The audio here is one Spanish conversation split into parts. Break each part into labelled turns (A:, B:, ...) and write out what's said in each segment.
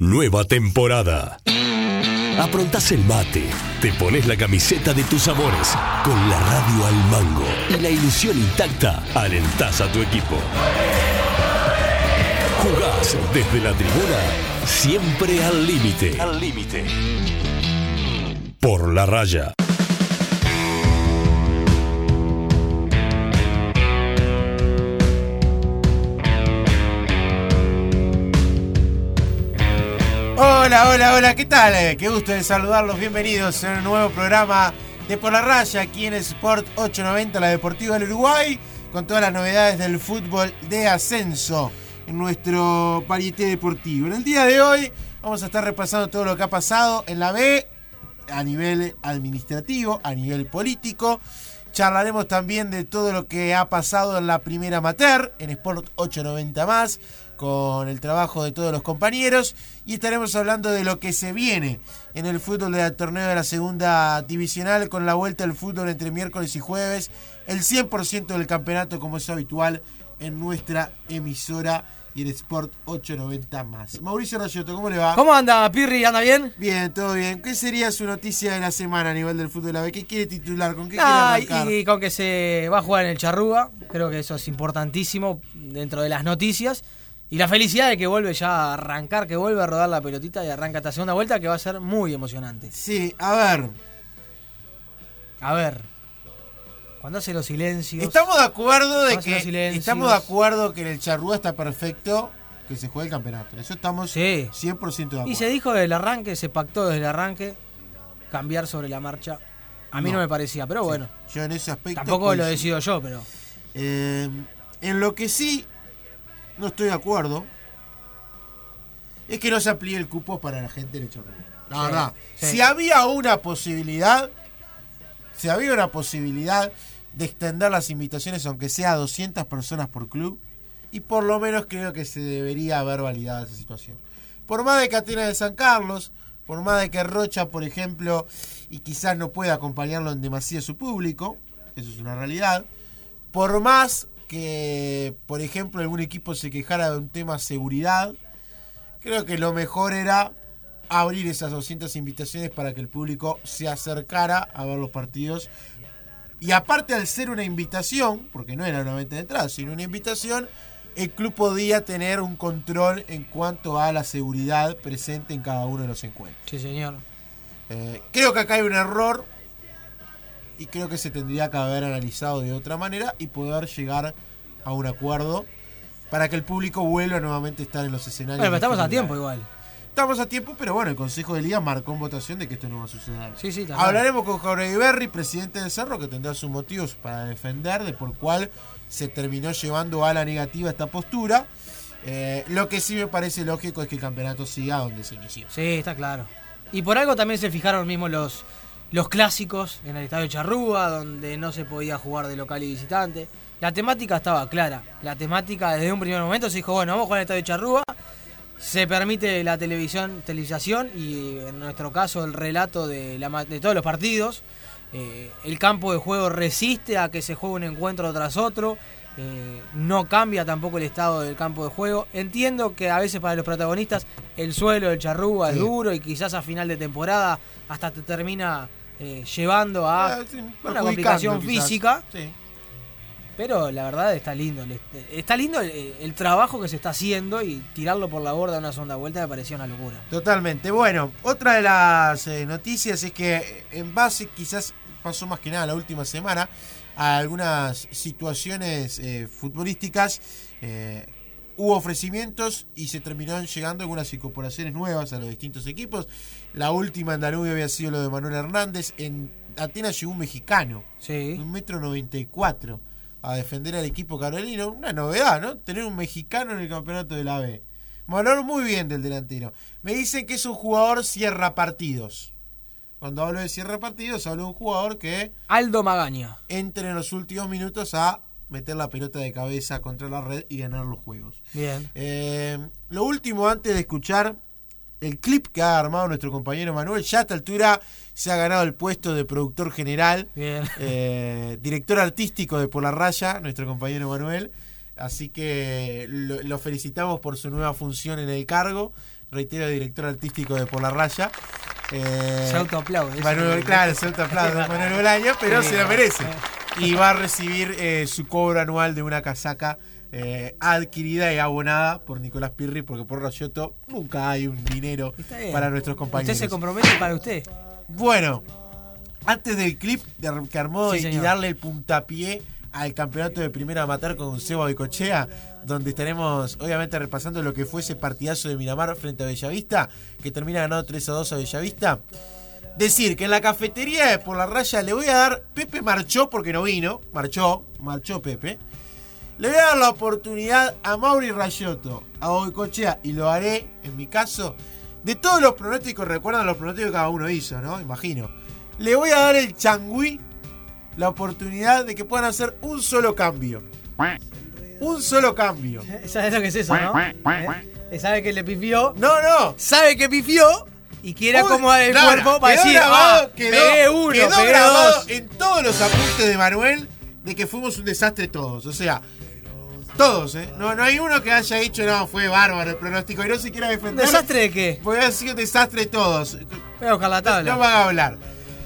A: Nueva temporada. Aprontás el mate, te pones la camiseta de tus amores, con la radio al mango y la ilusión intacta, alentás a tu equipo. Jugás desde la tribuna, siempre al límite. Al límite. Por la raya.
B: Hola, hola, hola, ¿qué tal? Eh, Qué gusto de saludarlos, bienvenidos en un nuevo programa de Por la Raya aquí en Sport 890, la Deportiva del Uruguay, con todas las novedades del fútbol de ascenso en nuestro parité deportivo. En el día de hoy vamos a estar repasando todo lo que ha pasado en la B a nivel administrativo, a nivel político. Charlaremos también de todo lo que ha pasado en la primera amateur, en Sport 890 más, con el trabajo de todos los compañeros. Y estaremos hablando de lo que se viene en el fútbol del torneo de la segunda divisional, con la vuelta del fútbol entre miércoles y jueves, el 100% del campeonato como es habitual en nuestra emisora y en Sport 890 más. Mauricio Rayoto, ¿cómo le va?
C: ¿Cómo anda, Pirri? ¿Anda bien?
B: Bien, todo bien. ¿Qué sería su noticia de la semana a nivel del fútbol de la B? ¿Qué quiere titular? ¿Con qué
C: Ah,
B: quiere arrancar?
C: y con que se va a jugar en el Charrúa. Creo que eso es importantísimo dentro de las noticias. Y la felicidad de que vuelve ya a arrancar, que vuelve a rodar la pelotita y arranca esta segunda vuelta que va a ser muy emocionante.
B: Sí, a ver.
C: A ver. Cuando hace los silencios.
B: Estamos de acuerdo de que estamos de acuerdo que en el Charrúa está perfecto que se juegue el campeonato. Eso estamos
C: Sí.
B: 100% de acuerdo.
C: Y se dijo desde el arranque, se pactó desde el arranque cambiar sobre la marcha. A mí no,
B: No.
C: me parecía, pero bueno.
B: Yo en ese aspecto
C: Tampoco lo decido yo, pero.
B: Eh, en lo que sí no estoy de acuerdo es que no se amplíe el cupo para la gente del Charrúa. La
C: Sí,
B: verdad.
C: sí.
B: Si había una posibilidad, si había una posibilidad de extender las invitaciones, aunque sea a 200 personas por club, y por lo menos creo que se debería haber validado esa situación. Por más de que Atenas de San Carlos, por más de que Rocha, por ejemplo, y quizás no pueda acompañarlo en demasía su público, eso es una realidad, por más que, por ejemplo, algún equipo se quejara de un tema seguridad, creo que lo mejor era abrir esas 200 invitaciones para que el público se acercara a ver los partidos. Y aparte al ser una invitación, porque no era una venta de entrada, sino una invitación, el club podía tener un control en cuanto a la seguridad presente en cada uno de los encuentros.
C: Sí, señor.
B: Eh, creo que acá hay un error y creo que se tendría que haber analizado de otra manera y poder llegar a un acuerdo para que el público vuelva nuevamente a estar en los escenarios.
C: Bueno, pero estamos a tiempo igual.
B: Estamos a tiempo, pero bueno, el Consejo de Liga marcó en votación de que esto no va a suceder.
C: Sí, sí.
B: Hablaremos con Jorge Berry, presidente del Cerro, que tendrá sus motivos para defender de por cuál se terminó llevando a la negativa esta postura. Eh, lo que sí me parece lógico es que el campeonato siga donde se inició.
C: Sí, está claro. Y por algo también se fijaron mismo los, los clásicos en el estadio Charrúa, donde no se podía jugar de local y visitante. La temática estaba clara. La temática desde un primer momento se dijo, bueno, vamos a jugar en el estadio Charrúa. Se permite la televisión, televisación y en nuestro caso el relato de, la ma- de todos los partidos. Eh, el campo de juego resiste a que se juegue un encuentro tras otro. Eh, no cambia tampoco el estado del campo de juego. Entiendo que a veces para los protagonistas el suelo del charrúa es duro y quizás a final de temporada hasta te termina eh, llevando a
B: Ah, sí,
C: una complicación
B: quizás.
C: física.
B: Sí.
C: Pero la verdad está lindo. Está lindo el, el trabajo que se está haciendo y tirarlo por la borda una segunda vuelta me parecía una locura.
B: Totalmente. Bueno, otra de las eh, noticias es que eh, en base, quizás pasó más que nada la última semana, a algunas situaciones eh, futbolísticas, hubo ofrecimientos y se terminaron llegando algunas incorporaciones nuevas a los distintos equipos. La última en Danubio había sido lo de Manuel Hernández. En Atenas llegó un mexicano,
C: Sí.
B: un metro noventa y cuatro, a defender al equipo carolino. Una novedad, ¿no? Tener un mexicano en el campeonato de la B. Hablaron muy bien del delantero. Me dicen que es un jugador cierra partidos. Cuando hablo de cierra partidos, hablo de un jugador que
C: Aldo Magaña.
B: entre en los últimos minutos a meter la pelota de cabeza contra la red y ganar los juegos.
C: Bien.
B: Eh, lo último, antes de escuchar el clip que ha armado nuestro compañero Manuel, ya a esta altura se ha ganado el puesto de productor general,
C: Bien.
B: eh, director artístico de Por la Raya, nuestro compañero Manuel. Así que lo, lo felicitamos por su nueva función en el cargo. reitero, director artístico de Por la Raya. Eh,
C: Se autoaplaude.
B: Manuel, claro, se autoaplaude Manuel Bolaño, pero
C: Sí.
B: se lo merece. Y va a recibir eh, su cobro anual de una casaca eh, adquirida y abonada por Nicolás Pirri, porque por Rayoto nunca hay un dinero para nuestros compañeros.
C: Usted se compromete para usted.
B: Bueno, antes del clip de que armó
C: Sí,
B: y- darle el puntapié al campeonato de primera amateur con Seba Boicochea, donde estaremos obviamente repasando lo que fue ese partidazo de Miramar frente a Bellavista, que termina ganando 3 a 2 a Bellavista. Decir que en la cafetería de Por la Raya le voy a dar, Pepe marchó porque no vino, marchó, marchó Pepe. Le voy a dar la oportunidad a Mauri Rayotto, a Boicochea, y lo haré, en mi caso, de todos los pronósticos, recuerdan los pronósticos que cada uno hizo, ¿no? Imagino. Le voy a dar el changüí la oportunidad de que puedan hacer un solo cambio. Un solo cambio.
C: ¿Sabes lo que es eso, no? ¿Eh? ¿Sabe que le pifió?
B: No, no.
C: ¿Sabe que pifió? Y quiere
B: Uy,
C: acomodar el
B: no,
C: cuerpo
B: no,
C: para
B: quedó
C: decir,
B: grabado,
C: ah,
B: quedó,
C: pegué uno,
B: quedó
C: pegué
B: grabado
C: dos.
B: en todos los apuntes de Manuel de que fuimos un desastre todos. O sea, todos, ¿eh? No, no hay uno que haya dicho, no, fue bárbaro el pronóstico y no se quiera
C: ¿Un
B: defender.
C: desastre de qué?
B: Porque ha sido un desastre todos.
C: Voy a buscar la tabla.
B: No van a hablar.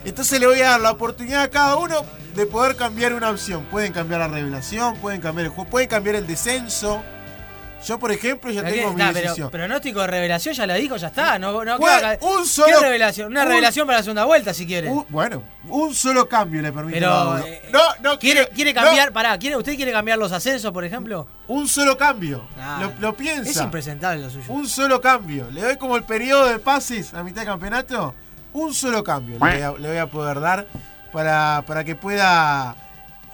B: Entonces le voy a dar la oportunidad a cada uno de poder cambiar una opción. Pueden cambiar la revelación, pueden cambiar el juego, pueden cambiar el descenso. Yo, por ejemplo, ya tengo mi
C: nah, pero
B: decisión.
C: pronóstico de revelación ya lo dijo, ya está. No, no
B: un solo-
C: ¿Qué revelación? Una
B: un-
C: revelación para la segunda vuelta, si quiere.
B: Un- bueno, un solo cambio le permite
C: Pero, eh,
B: No, no,
C: ¿Quiere, quiere
B: no,
C: cambiar? Pará, ¿quiere, ¿usted quiere cambiar los ascensos, por ejemplo?
B: un solo cambio.
C: Nah,
B: lo, lo piensa.
C: Es impresentable lo suyo.
B: Un solo cambio. Le doy como el periodo de pases a mitad de campeonato. Un solo cambio le voy a, le voy a poder dar para, para que pueda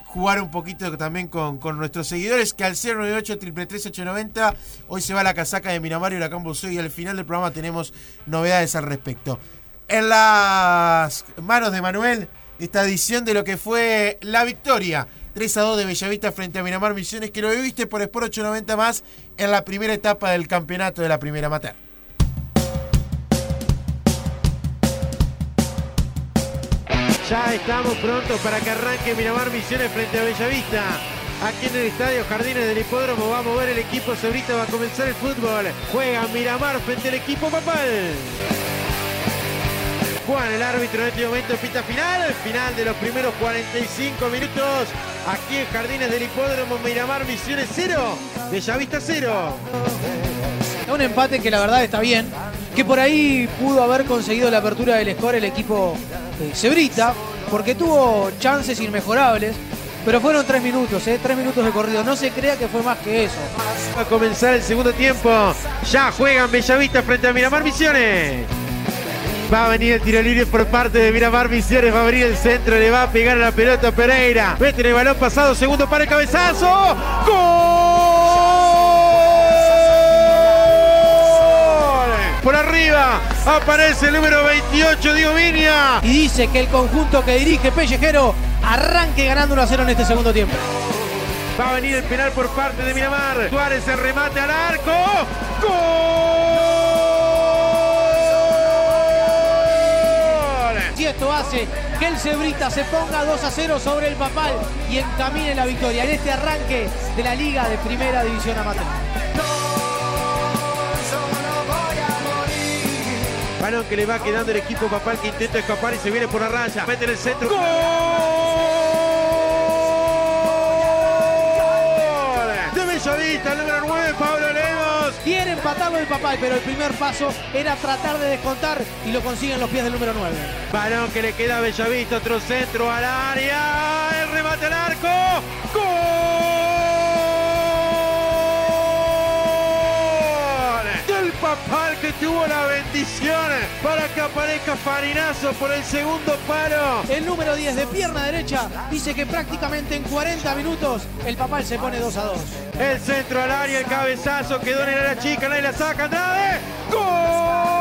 B: jugar un poquito también con, con nuestros seguidores. Que al 098 890 hoy se va la casaca de Miramar y Huracán Buceo y al final del programa tenemos novedades al respecto. En las manos de Manuel, esta edición de lo que fue la victoria 3 a 2 de Bellavista frente a Miramar Misiones, que lo viviste por Sport 890 más en la primera etapa del campeonato de la primera amateur.
D: Ya estamos prontos para que arranque Miramar Misiones frente a Bellavista. Aquí en el estadio Jardines del Hipódromo va a mover el equipo Cebrita, va a comenzar el fútbol. Juega Miramar frente al equipo Papal. Juan, el árbitro en este momento pita final, final de los primeros 45 minutos. Aquí en Jardines del Hipódromo, Miramar Misiones 0, Bellavista 0.
C: Un empate que la verdad está bien. Que por ahí pudo haber conseguido la apertura del score el equipo Cebrita, porque tuvo chances inmejorables. Pero fueron tres minutos, ¿eh? tres minutos de corrido. No se crea que fue más que eso.
D: Va a comenzar el segundo tiempo. Ya juegan Bellavista frente a Miramar Misiones. Va a venir el tiro libre por parte de Miramar Misiones. Va a venir el centro. Le va a pegar a la pelota Pereira. Mete el balón pasado. Segundo para el cabezazo. ¡Gol! Por arriba aparece el número 28, Diego Viña.
C: Y dice que el conjunto que dirige Pellejero arranque ganando 1 a 0 en este segundo tiempo.
D: Va a venir el penal por parte de Miramar. Suárez el remate al arco. ¡Gol!
C: Si esto hace que el Cebrita se ponga 2 a 0 sobre el Papal y encamine la victoria en este arranque de la Liga de Primera División Amateur.
D: Balón que le va quedando el equipo papal que intenta escapar y se viene por la raya. Mete en el centro. ¡Gol! De Bellavista, el número 9, Pablo Lemos.
C: Quiere empatarlo el Papal, pero el primer paso era tratar de descontar y lo consiguen los pies del número 9.
D: Balón que le queda a Bellavista, otro centro al área. El remate al arco. ¡Gol! Papal que tuvo la bendición para que aparezca Farinazo por el segundo palo.
C: El número 10 de pierna derecha dice que prácticamente en 40 minutos el Papal se pone 2 a 2.
D: El centro al área, el cabezazo quedó en área chica, nadie la saca, Andrade. ¡Gol!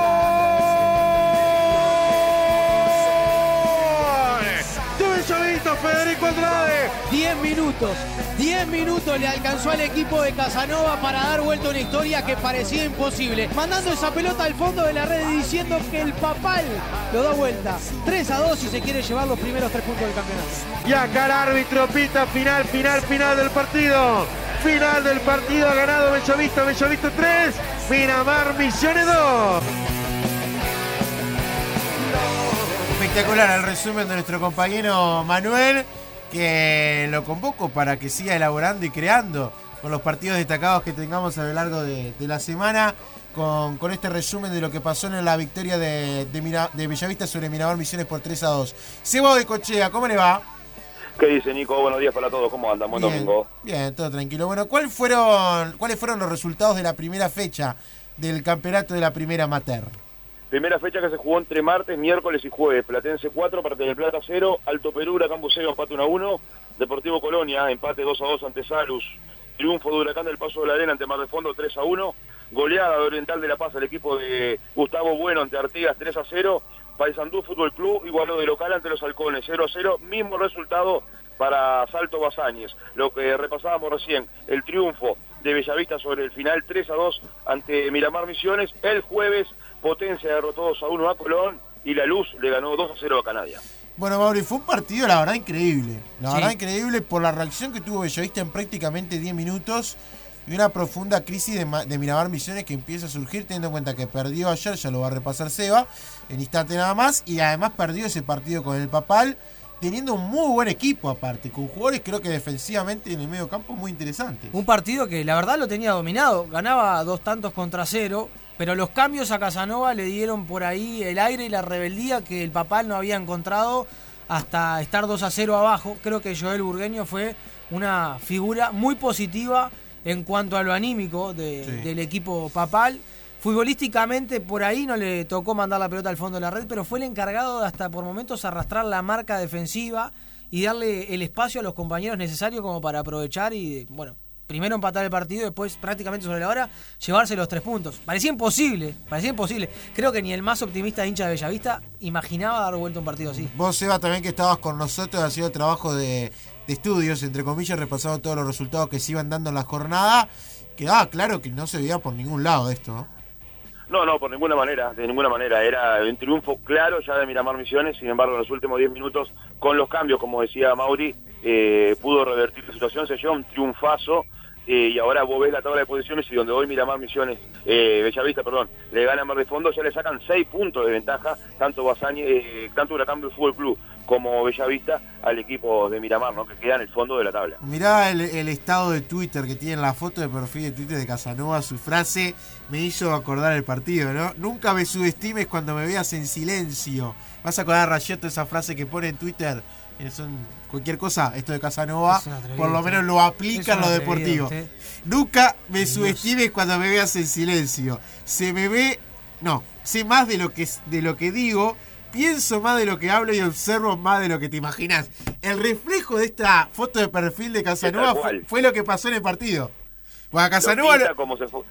D: Bellavista, Federico Andrade.
C: 10 minutos, 10 minutos le alcanzó al equipo de Casanova para dar vuelta a una historia que parecía imposible. Mandando esa pelota al fondo de la red y diciendo que el Papal lo da vuelta. 3 a 2 y se quiere llevar los primeros 3 puntos del campeonato.
D: Y acá el árbitro pita final, final, final del partido. Final del partido ha ganado Bellavista, Bellavista 3, Miramar Misiones 2.
B: Espectacular el resumen de nuestro compañero Manuel, que lo convoco para que siga elaborando y creando con los partidos destacados que tengamos a lo largo de, de la semana. Con, con, este resumen de lo que pasó en la victoria de, de, Mira, de Bellavista sobre Miramar Misiones por 3 a 2. Sebo de Cochea, ¿cómo le va?
E: ¿Qué dice Nico? Buenos días para todos, ¿cómo andan? Buen
B: bien,
E: domingo.
B: Bien, todo tranquilo. Bueno, ¿cuál fueron, ¿cuáles fueron los resultados de la primera fecha del campeonato de la primera amateur?
E: Primera fecha que se jugó entre martes, miércoles y jueves. Platense 4, Parte del Plata 0, Alto Perú, Huracán Buceo, empate 1 a 1. Deportivo Colonia, empate 2 a 2 ante Salus. Triunfo de Huracán del Paso de la Arena ante Mar de Fondo 3 a 1. Goleada de Oriental de La Paz, el equipo de Gustavo Bueno ante Artigas 3 a 0. Paysandú Fútbol Club igualó de local ante los Halcones 0 a 0. Mismo resultado para Salto Bazáñez. Lo que repasábamos recién, el triunfo de Bellavista sobre el final 3 a 2 ante Miramar Misiones. El jueves Potencia derrotó 2 a 1 a Colón y La Luz le ganó 2 a 0 a Canadia.
B: Bueno, Mauri, fue un partido, la verdad, increíble. La sí. verdad, increíble por la reacción que tuvo Bellavista en prácticamente 10 minutos y una profunda crisis de, de, Miramar Misiones que empieza a surgir, teniendo en cuenta que perdió ayer, ya lo va a repasar Seba, en instante nada más, y además perdió ese partido con el Papal, teniendo un muy buen equipo aparte, con jugadores creo que defensivamente en el medio campo muy interesantes.
C: Un partido que la verdad lo tenía dominado, ganaba dos tantos contra cero, pero los cambios a Casanova le dieron por ahí el aire y la rebeldía que el Papal no había encontrado hasta estar 2 a 0 abajo. Creo que Joel Burgueño fue una figura muy positiva en cuanto a lo anímico de, sí. del equipo Papal. Futbolísticamente por ahí no le tocó mandar la pelota al fondo de la red, pero fue el encargado de hasta por momentos arrastrar la marca defensiva y darle el espacio a los compañeros necesarios como para aprovechar y, bueno, primero empatar el partido después prácticamente sobre la hora llevarse los tres puntos. Parecía imposible, parecía imposible. Creo que ni el más optimista hincha de Bellavista imaginaba dar vuelta un partido así.
B: Vos, Seba, también que estabas con nosotros, ha sido trabajo de, de estudios, entre comillas, repasando todos los resultados que se iban dando en la jornada. Quedaba claro que no se veía por ningún lado esto, ¿no?
E: No, no, por ninguna manera, de ninguna manera. Era un triunfo claro ya de Miramar Misiones, sin embargo, en los últimos 10 minutos, con los cambios, como decía Mauri, eh, pudo revertir la situación, se llevó un triunfazo. Eh, y ahora vos ves la tabla de posiciones y donde hoy Miramar Misiones, eh, Bellavista, perdón, le gana Mar de Fondo, ya le sacan 6 puntos de ventaja, tanto Basañe, eh, tanto Huracán del Fútbol Club como Bellavista al equipo de Miramar, ¿no? que queda en el fondo de la tabla.
B: Mirá el, el, estado de Twitter que tiene la foto de perfil de Twitter de Casanova, su frase me hizo acordar el partido, ¿no? Nunca me subestimes cuando me veas en silencio. Vas a acordar, Rayeto, esa frase que pone en Twitter, son cualquier cosa, esto de Casanova, por lo menos lo aplica en lo deportivo. Usted. Nunca me Dios. subestimes cuando me veas en silencio. Se me ve, no, sé más de lo que, de lo que digo pienso más de lo que hablo y observo más de lo que te imaginas. El reflejo de esta foto de perfil de Casanova fue, fue, lo que pasó en el partido.
E: Bueno, Casanova lo, como se fue,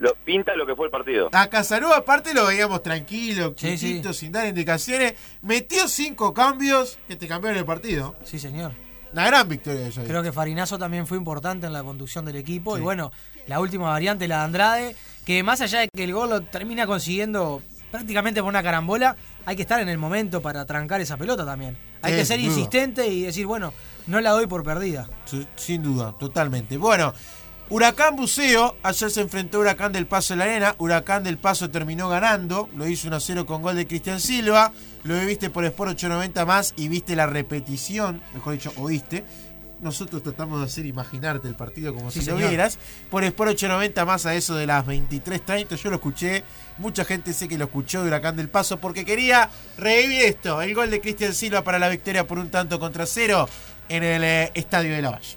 E: lo pinta lo que fue el partido.
B: A Casanova aparte lo veíamos tranquilo, sí, sí. sin dar indicaciones. Metió cinco cambios que te cambiaron el partido.
C: Sí, señor.
B: Una gran victoria de ellos.
C: Creo que Farinazo también fue importante en la conducción del equipo. Sí. Y bueno, la última variante, la de Andrade, que más allá de que el gol lo termina consiguiendo prácticamente por una carambola, hay que estar en el momento para trancar esa pelota también. Hay que ser duda. insistente y decir, bueno, no la doy por perdida.
B: Sin duda, totalmente. Bueno, Huracán Buceo, ayer se enfrentó a Huracán del Paso de la Arena. Huracán del Paso terminó ganando, lo hizo 1 0 con gol de Cristian Silva. Lo viste por Sport 890 más y viste la repetición, mejor dicho, oíste. Nosotros tratamos de hacer imaginarte el partido como sí, si señor. lo vieras. Por Sport 890 más a eso de las 23.30. Yo lo escuché. Mucha gente sé que lo escuchó de Huracán del Paso porque quería revivir esto. El gol de Cristian Silva para la victoria por un tanto contra cero en el eh, Estadio de la Valle.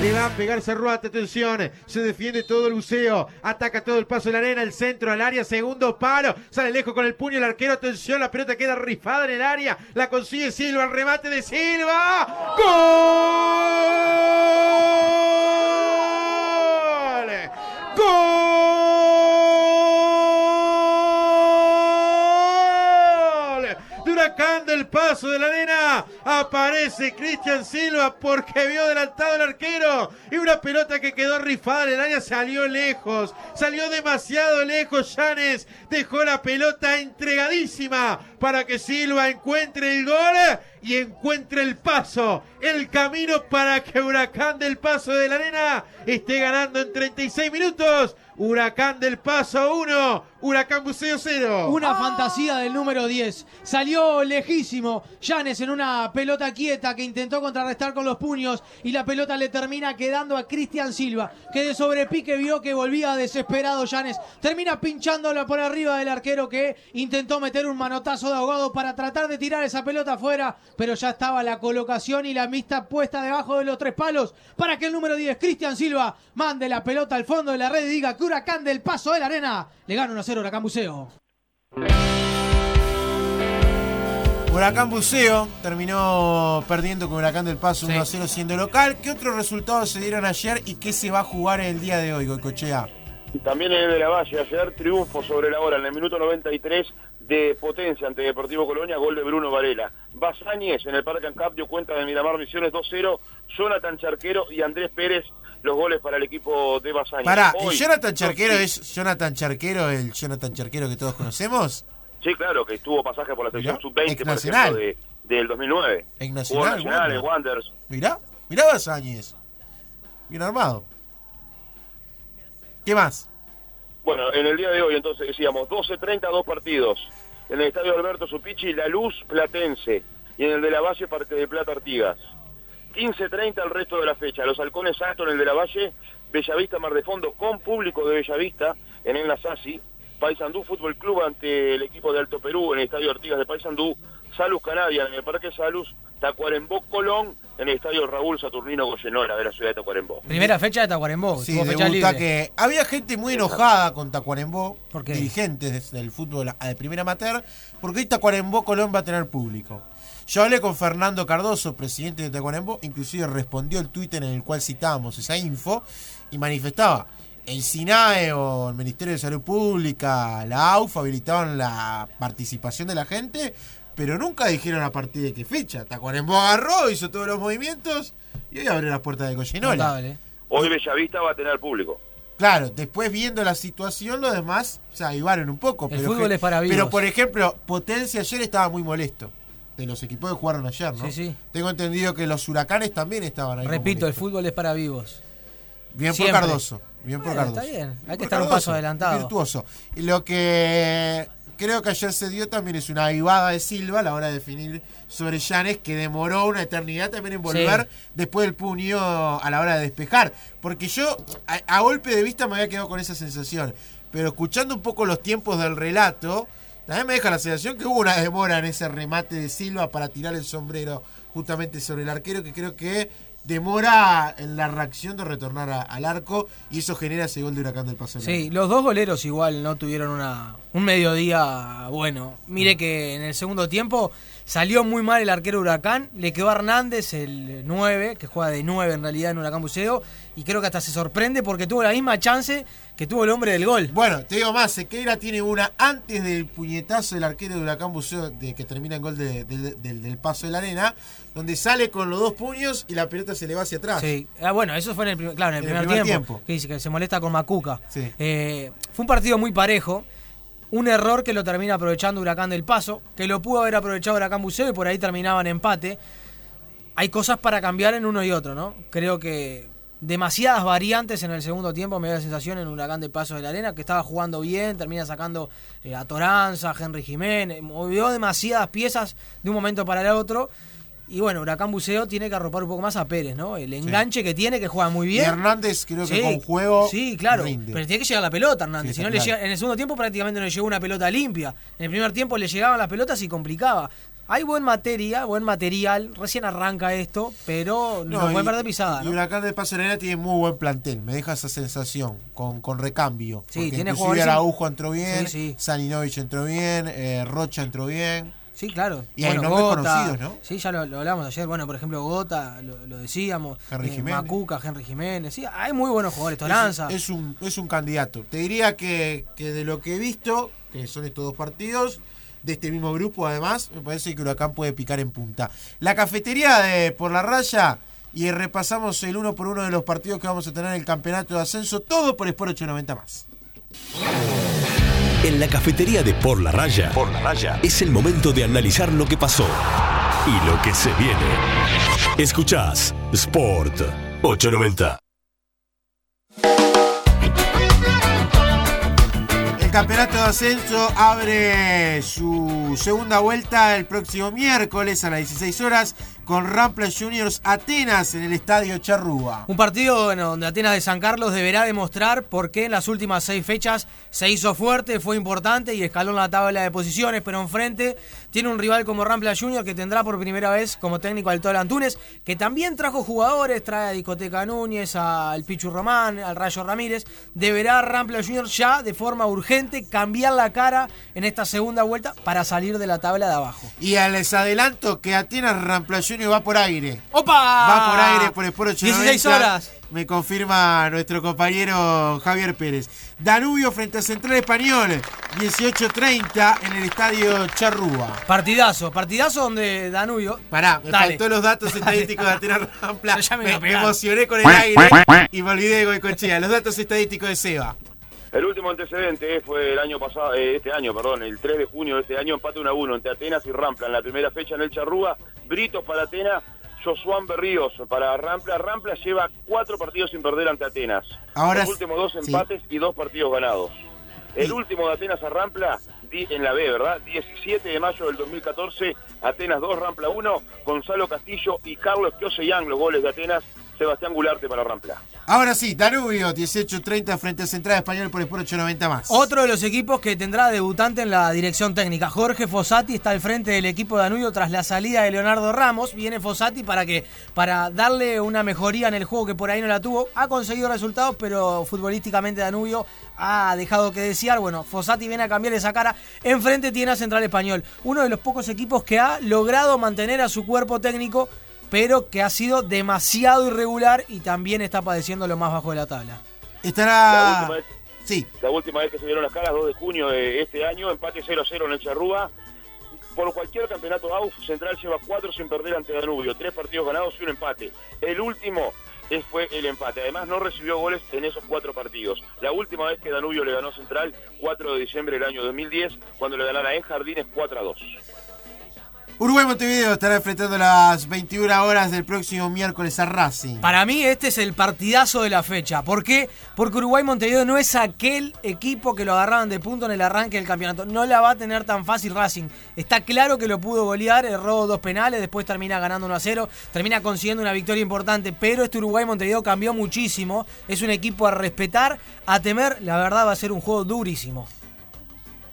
D: Le va a pegar Cerruate, atención. Se defiende todo el buceo. Ataca todo el paso de la arena, el centro al área, segundo palo. Sale lejos con el puño el arquero, atención. La pelota queda rifada en el área. La consigue Silva, el remate de Silva. ¡Gol! ¡Gol! Huracán del Paso de la Arena Aparece Cristian Silva porque vio adelantado el arquero y una pelota que quedó rifada en el área salió lejos, salió demasiado lejos. Llanes dejó la pelota entregadísima para que Silva encuentre el gol y encuentre el paso, el camino para que Huracán del Paso de la Arena esté ganando en 36 minutos. Huracán del Paso 1, Huracán Buceo 0.
F: Una fantasía del número 10. Salió lejísimo. Llanes en una pelota quieta que intentó contrarrestar con los puños y la pelota le termina quedando a Cristian Silva, que de sobrepique vio que volvía desesperado Llanes. Termina pinchándola por arriba del arquero que intentó meter un manotazo de ahogado para tratar de tirar esa pelota afuera, pero ya estaba la colocación y la mista puesta debajo de los tres palos para que el número 10, Cristian Silva, mande la pelota al fondo de la red y diga que Huracán del Paso de la Arena le gana 1 a 0 Huracán Buceo.
B: Huracán Buceo terminó perdiendo con Huracán del Paso 1 a 0 siendo local. ¿Qué otros resultados se dieron ayer y qué se va a jugar el día de hoy, Goicochea?
E: También en el de la Valle, ayer triunfo sobre la hora en el minuto 93 de Potencia ante Deportivo Colonia, gol de Bruno Varela. Basáñez en el Parque Ancap dio cuenta de Miramar Misiones 2-0, Jonathan Charquero y Andrés Pérez los goles para el equipo de Basáñez.
B: Pará, ¿y Jonathan Charquero
E: sí,
B: es Jonathan Charquero, el Jonathan Charquero que todos conocemos?
E: Sí, claro, que estuvo pasaje por la selección
B: Mirá,
E: sub-20, por ejemplo, de, del 2009.
B: En Nacional,
E: Nacional, en Wanderers.
B: Mirá, mirá Basáñez. Bien armado. ¿Qué más?
E: Bueno, en el día de hoy entonces decíamos 12.30 dos partidos. En el estadio Alberto Supichi, La Luz Platense. Y en el de la Valle, Parque de Plata Artigas. 15.30 el resto de la fecha. Los Halcones Alto en el de la Valle, Bellavista Mar de Fondo con público de Bellavista en el Nasasi. Paysandú Fútbol Club ante el equipo de Alto Perú en el estadio Artigas de Paysandú. Salus Canadia en el Parque Salus. Tacuarembó Colón en el estadio Raúl Saturnino Goyenola de la ciudad de Tacuarembó.
C: Primera fecha de Tacuarembó.
B: Sí,
C: fecha libre.
B: que había gente muy enojada con Tacuarembó,
C: ¿Por qué?
B: dirigentes del fútbol a- de primera amateur, porque hoy Tacuarembó Colón va a tener público. Yo hablé con Fernando Cardoso, presidente de Tacuarembó, inclusive respondió el Twitter en el cual citábamos esa info y manifestaba. El SINAE o el Ministerio de Salud Pública, la AUF habilitaban la participación de la gente, pero nunca dijeron a partir de qué fecha. Tacuarembó agarró, hizo todos los movimientos y hoy abrió las puertas de Goyenola.
C: Notable.
E: Hoy Bellavista va a tener público.
B: Claro, después viendo la situación, los demás se avivaron un poco.
C: El
B: pero
C: fútbol
B: que-
C: es para vivos.
B: Pero, por ejemplo, Potencia ayer estaba muy molesto. De los equipos que jugaron ayer, ¿no?
C: Sí, sí.
B: Tengo entendido que los huracanes también estaban ahí.
C: Repito, el fútbol es para vivos.
B: Bien
C: siempre.
B: por Cardoso. Bien por Cardoso.
C: está bien, hay que estar un paso adelantado.
B: Virtuoso. Y lo que creo que ayer se dio también es una avivada de Silva a la hora de definir sobre Llanes, que demoró una eternidad también en volver
C: Sí.
B: después del puño a la hora de despejar. Porque yo, a, a golpe de vista, me había quedado con esa sensación. Pero escuchando un poco los tiempos del relato, también me deja la sensación que hubo una demora en ese remate de Silva para tirar el sombrero justamente sobre el arquero, que creo que demora en la reacción de retornar a- al arco y eso genera ese gol de Huracán del Paso.
C: Sí, los dos goleros igual no tuvieron una, un mediodía bueno. Mire que en el segundo tiempo salió muy mal el arquero Huracán, le quedó a Hernández el 9, que juega de 9 en realidad en Huracán Buceo, y creo que hasta se sorprende porque tuvo la misma chance que tuvo el hombre del gol.
B: Bueno, te digo más, Sequeira tiene una antes del puñetazo del arquero de Huracán Buceo, de que termina en gol de- de- del- del paso de la arena, donde sale con los dos puños y la pelota se le va hacia atrás.
C: Sí, ah, bueno, eso fue en el, claro, en el, primer, tiempo,
B: tiempo.
C: Que dice que se molesta con Macuca.
B: Sí.
C: Eh, fue un partido muy parejo. Un error que lo termina aprovechando Huracán del Paso, que lo pudo haber aprovechado Huracán Buceo y por ahí terminaban empate. Hay cosas para cambiar en uno y otro, ¿no? Creo que demasiadas variantes en el segundo tiempo me da la sensación en Huracán del Paso de la Arena, que estaba jugando bien, termina sacando eh, a Toranza, a Henry Jiménez, movió demasiadas piezas de un momento para el otro. Y bueno, Huracán Buceo tiene que arropar un poco más a Pérez, ¿no? El enganche que tiene, que juega muy
B: Y
C: bien.
B: Hernández creo que con juego
C: Sí, claro.
B: rinde.
C: Pero tiene que llegar la pelota, Hernández.
B: Sí,
C: si no le llega- en el segundo tiempo prácticamente no le llegó una pelota limpia. En el primer tiempo le llegaban las pelotas y complicaba. Hay buen materia, buen material. Recién arranca esto, pero no, puede
B: y-
C: perder pisada.
B: Y
C: ¿no?
B: Huracán de la Arena tiene muy buen plantel, me deja esa sensación, con, con recambio.
C: Sí,
B: Porque
C: tiene
B: inclusive Araujo entró bien. Salinovich entró bien, eh, Rocha entró bien.
C: Sí, claro.
B: Y hay nombres
C: Gota,
B: conocidos, ¿no?
C: Sí, ya lo, lo hablamos ayer. Bueno, por ejemplo, Gota, lo, lo decíamos.
B: Henry
C: eh,
B: Jiménez.
C: Macuca, Henry Jiménez. Sí, hay muy buenos jugadores. Toranza.
B: Es, es un, es un candidato. Te diría que, que de lo que he visto, que son estos dos partidos, de este mismo grupo, además, me parece que Huracán puede picar en punta. La cafetería de Por la Raya y repasamos el uno por uno de los partidos que vamos a tener en el campeonato de ascenso, todo por Sport 890 más.
A: En la cafetería de Por la Raya, Por la Raya, es el momento de analizar lo que pasó y lo que se viene. Escuchás Sport 890.
B: Campeonato de ascenso abre su segunda vuelta el próximo miércoles a las 16 horas con Rampla Juniors Atenas en el estadio Charrúa.
C: Un partido bueno, donde Atenas de San Carlos deberá demostrar por qué en las últimas seis fechas se hizo fuerte, fue importante y escaló en la tabla de posiciones, pero enfrente tiene un rival como Rampla Juniors que tendrá por primera vez como técnico al Tolo Antunes, que también trajo jugadores, trae a Discoteca Núñez, al Pichu Román, al Rayo Ramírez. Deberá Rampla Juniors ya de forma urgente cambiar la cara en esta segunda vuelta para salir de la tabla de abajo.
B: Y les adelanto que Atenas Rampla Juniors va por aire.
C: ¡Opa!
B: Va por aire por Sport 890.
C: 16 horas.
B: Me confirma nuestro compañero Javier Pérez. Danubio frente a Central Español, 18.30 en el estadio Charrúa.
C: Partidazo, partidazo donde Danubio.
B: Pará, me
C: Dale.
B: faltó los datos estadísticos de Atenas Rampla.
C: Yo ya me
B: emocioné con el aire y me olvidé de Goicochea. Los datos estadísticos de Seba.
E: El último antecedente fue el año pasado, eh, este año, perdón, el 3 de junio de este año, empate 1 a 1 entre Atenas y Rampla en la primera fecha en el Charrúa. Britos para Atenas, Josuán Berríos para Rampla. Rampla lleva cuatro partidos sin perder ante Atenas.
B: Ahora
E: Los últimos dos
B: Sí.
E: empates y dos partidos ganados. El
B: Sí.
E: último de Atenas a Rampla, di- en la B, ¿verdad? 17 de mayo del 2014, Atenas 2, Rampla 1, Gonzalo Castillo y Carlos Kioseyang, los goles de Atenas, Sebastián Gularte para Rampla.
B: Ahora sí, Danubio, 18.30 frente a Central Español por Sport 890 más.
C: Otro de los equipos que tendrá debutante en la dirección técnica. Jorge Fossati está al frente del equipo de Danubio tras la salida de Leonardo Ramos. Viene Fossati para que para darle una mejoría en el juego que por ahí no la tuvo. Ha conseguido resultados, pero futbolísticamente Danubio ha dejado que desear. Bueno, Fossati viene a cambiar esa cara. Enfrente tiene a Central Español, uno de los pocos equipos que ha logrado mantener a su cuerpo técnico, pero que ha sido demasiado irregular y también está padeciendo lo más bajo de la tabla.
E: La
B: Estará.
E: última vez-
B: Sí,
E: La última vez que se dieron las caras, 2 de junio de este año, empate 0-0 en el Charrúa. Por cualquier campeonato AUF, Central lleva 4 sin perder ante Danubio, 3 partidos ganados y un empate. El último es- fue el empate. Además, no recibió goles en esos 4 partidos. La última vez que Danubio le ganó a Central, 4 de diciembre del año 2010, cuando le ganara en Jardines 4-2.
B: Uruguay Montevideo estará enfrentando las 21 horas del próximo miércoles a Racing.
C: Para mí este es el partidazo de la fecha. ¿Por qué? Porque Uruguay Montevideo no es aquel equipo que lo agarraban de punto en el arranque del campeonato. No la va a tener tan fácil Racing. Está claro que lo pudo golear, erró dos penales, después termina ganando 1 a 0, termina consiguiendo una victoria importante. Pero este Uruguay Montevideo cambió muchísimo. Es un equipo a respetar, a temer. La verdad va a ser un juego durísimo.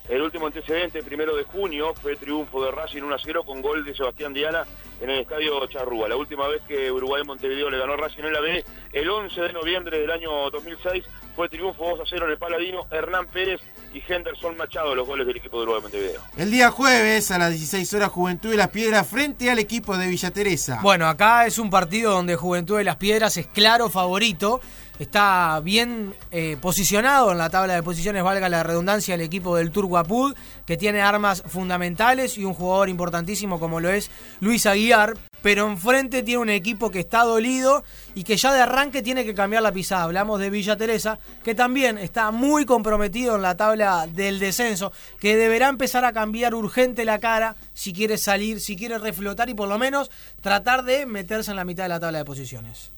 E: El último antecedente, primero de junio, fue triunfo de Racing 1-0 con gol de Sebastián Diana en el estadio Charrúa. La última vez que Uruguay Montevideo le ganó Racing en la B, el 11 de noviembre del año 2006, fue triunfo 2-0 en el Paladino, Hernán Pérez y Henderson Machado, los goles del equipo de Uruguay Montevideo.
B: El día jueves a las 16 horas Juventud de las Piedras frente al equipo de Villa Teresa.
C: Bueno, acá es un partido donde Juventud de las Piedras es claro favorito. Está bien eh, posicionado en la tabla de posiciones, valga la redundancia, el equipo del Turguapud, que tiene armas fundamentales y un jugador importantísimo como lo es Luis Aguiar. Pero enfrente tiene un equipo que está dolido y que ya de arranque tiene que cambiar la pisada. Hablamos de Villa Teresa, que también está muy comprometido en la tabla del descenso, que deberá empezar a cambiar urgente la cara si quiere salir, si quiere reflotar y por lo menos tratar de meterse en la mitad de la tabla de posiciones.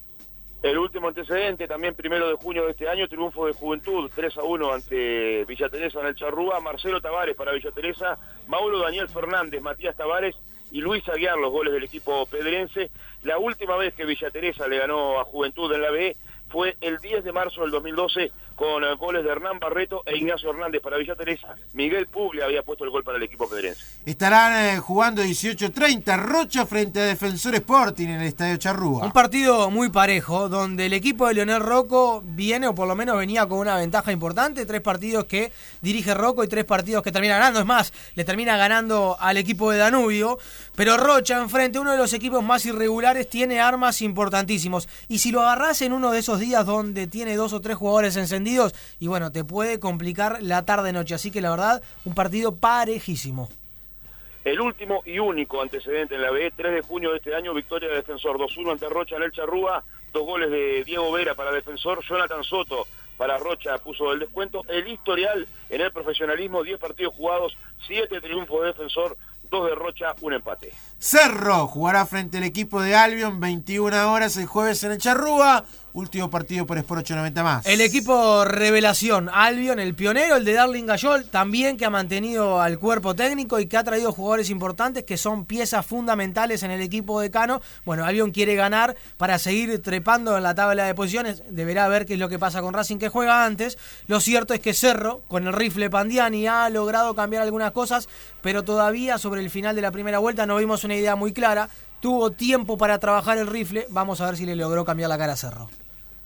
E: El último antecedente, también primero de junio de este año, triunfo de Juventud 3 a 1 ante Villa Teresa en el Charrúa, Marcelo Tavares para Villa Teresa, Mauro Daniel Fernández, Matías Tavares y Luis Aguiar, los goles del equipo pedrense. La última vez que Villa Teresa le ganó a Juventud en la B fue el 10 de marzo del 2012 con eh, goles de Hernán Barreto e Ignacio Hernández para Villa Teresa. Miguel Puglia había puesto el gol para el equipo pedrense.
B: Estarán eh, jugando 18.30 Rocha frente a Defensor Sporting en el Estadio Charrúa.
C: Un partido muy parejo, donde el equipo de Leonel Rocco viene, o por lo menos venía con una ventaja importante. Tres partidos que dirige Rocco y tres partidos que termina ganando. Es más, le termina ganando al equipo de Danubio. Pero Rocha, enfrente, uno de los equipos más irregulares, tiene armas importantísimos. Y si lo agarrás en uno de esos días donde tiene dos o tres jugadores encendidos, y bueno, te puede complicar la tarde-noche. Así que la verdad, un partido parejísimo.
E: El último y único antecedente en la B, 3 de junio de este año, victoria de Defensor 2-1 ante Rocha en el Charrúa, dos goles de Diego Vera para Defensor, Jonathan Soto para Rocha puso el descuento. El historial en el profesionalismo, 10 partidos jugados, 7 triunfos de Defensor, 2 de Rocha, un empate.
B: Cerro jugará frente al equipo de Albion 21 horas el jueves en el Charrúa. Último partido por Sport 890 más.
C: El equipo revelación, Albion, el pionero, el de Darling Gayol, también que ha mantenido al cuerpo técnico y que ha traído jugadores importantes que son piezas fundamentales en el equipo de Cano. Bueno, Albion quiere ganar para seguir trepando en la tabla de posiciones. Deberá ver qué es lo que pasa con Racing que juega antes. Lo cierto es que Cerro, con el rifle Pandiani, ha logrado cambiar algunas cosas, pero todavía sobre el final de la primera vuelta no vimos una idea muy clara. Tuvo tiempo para trabajar el rifle. Vamos a ver si le logró cambiar la cara a Cerro.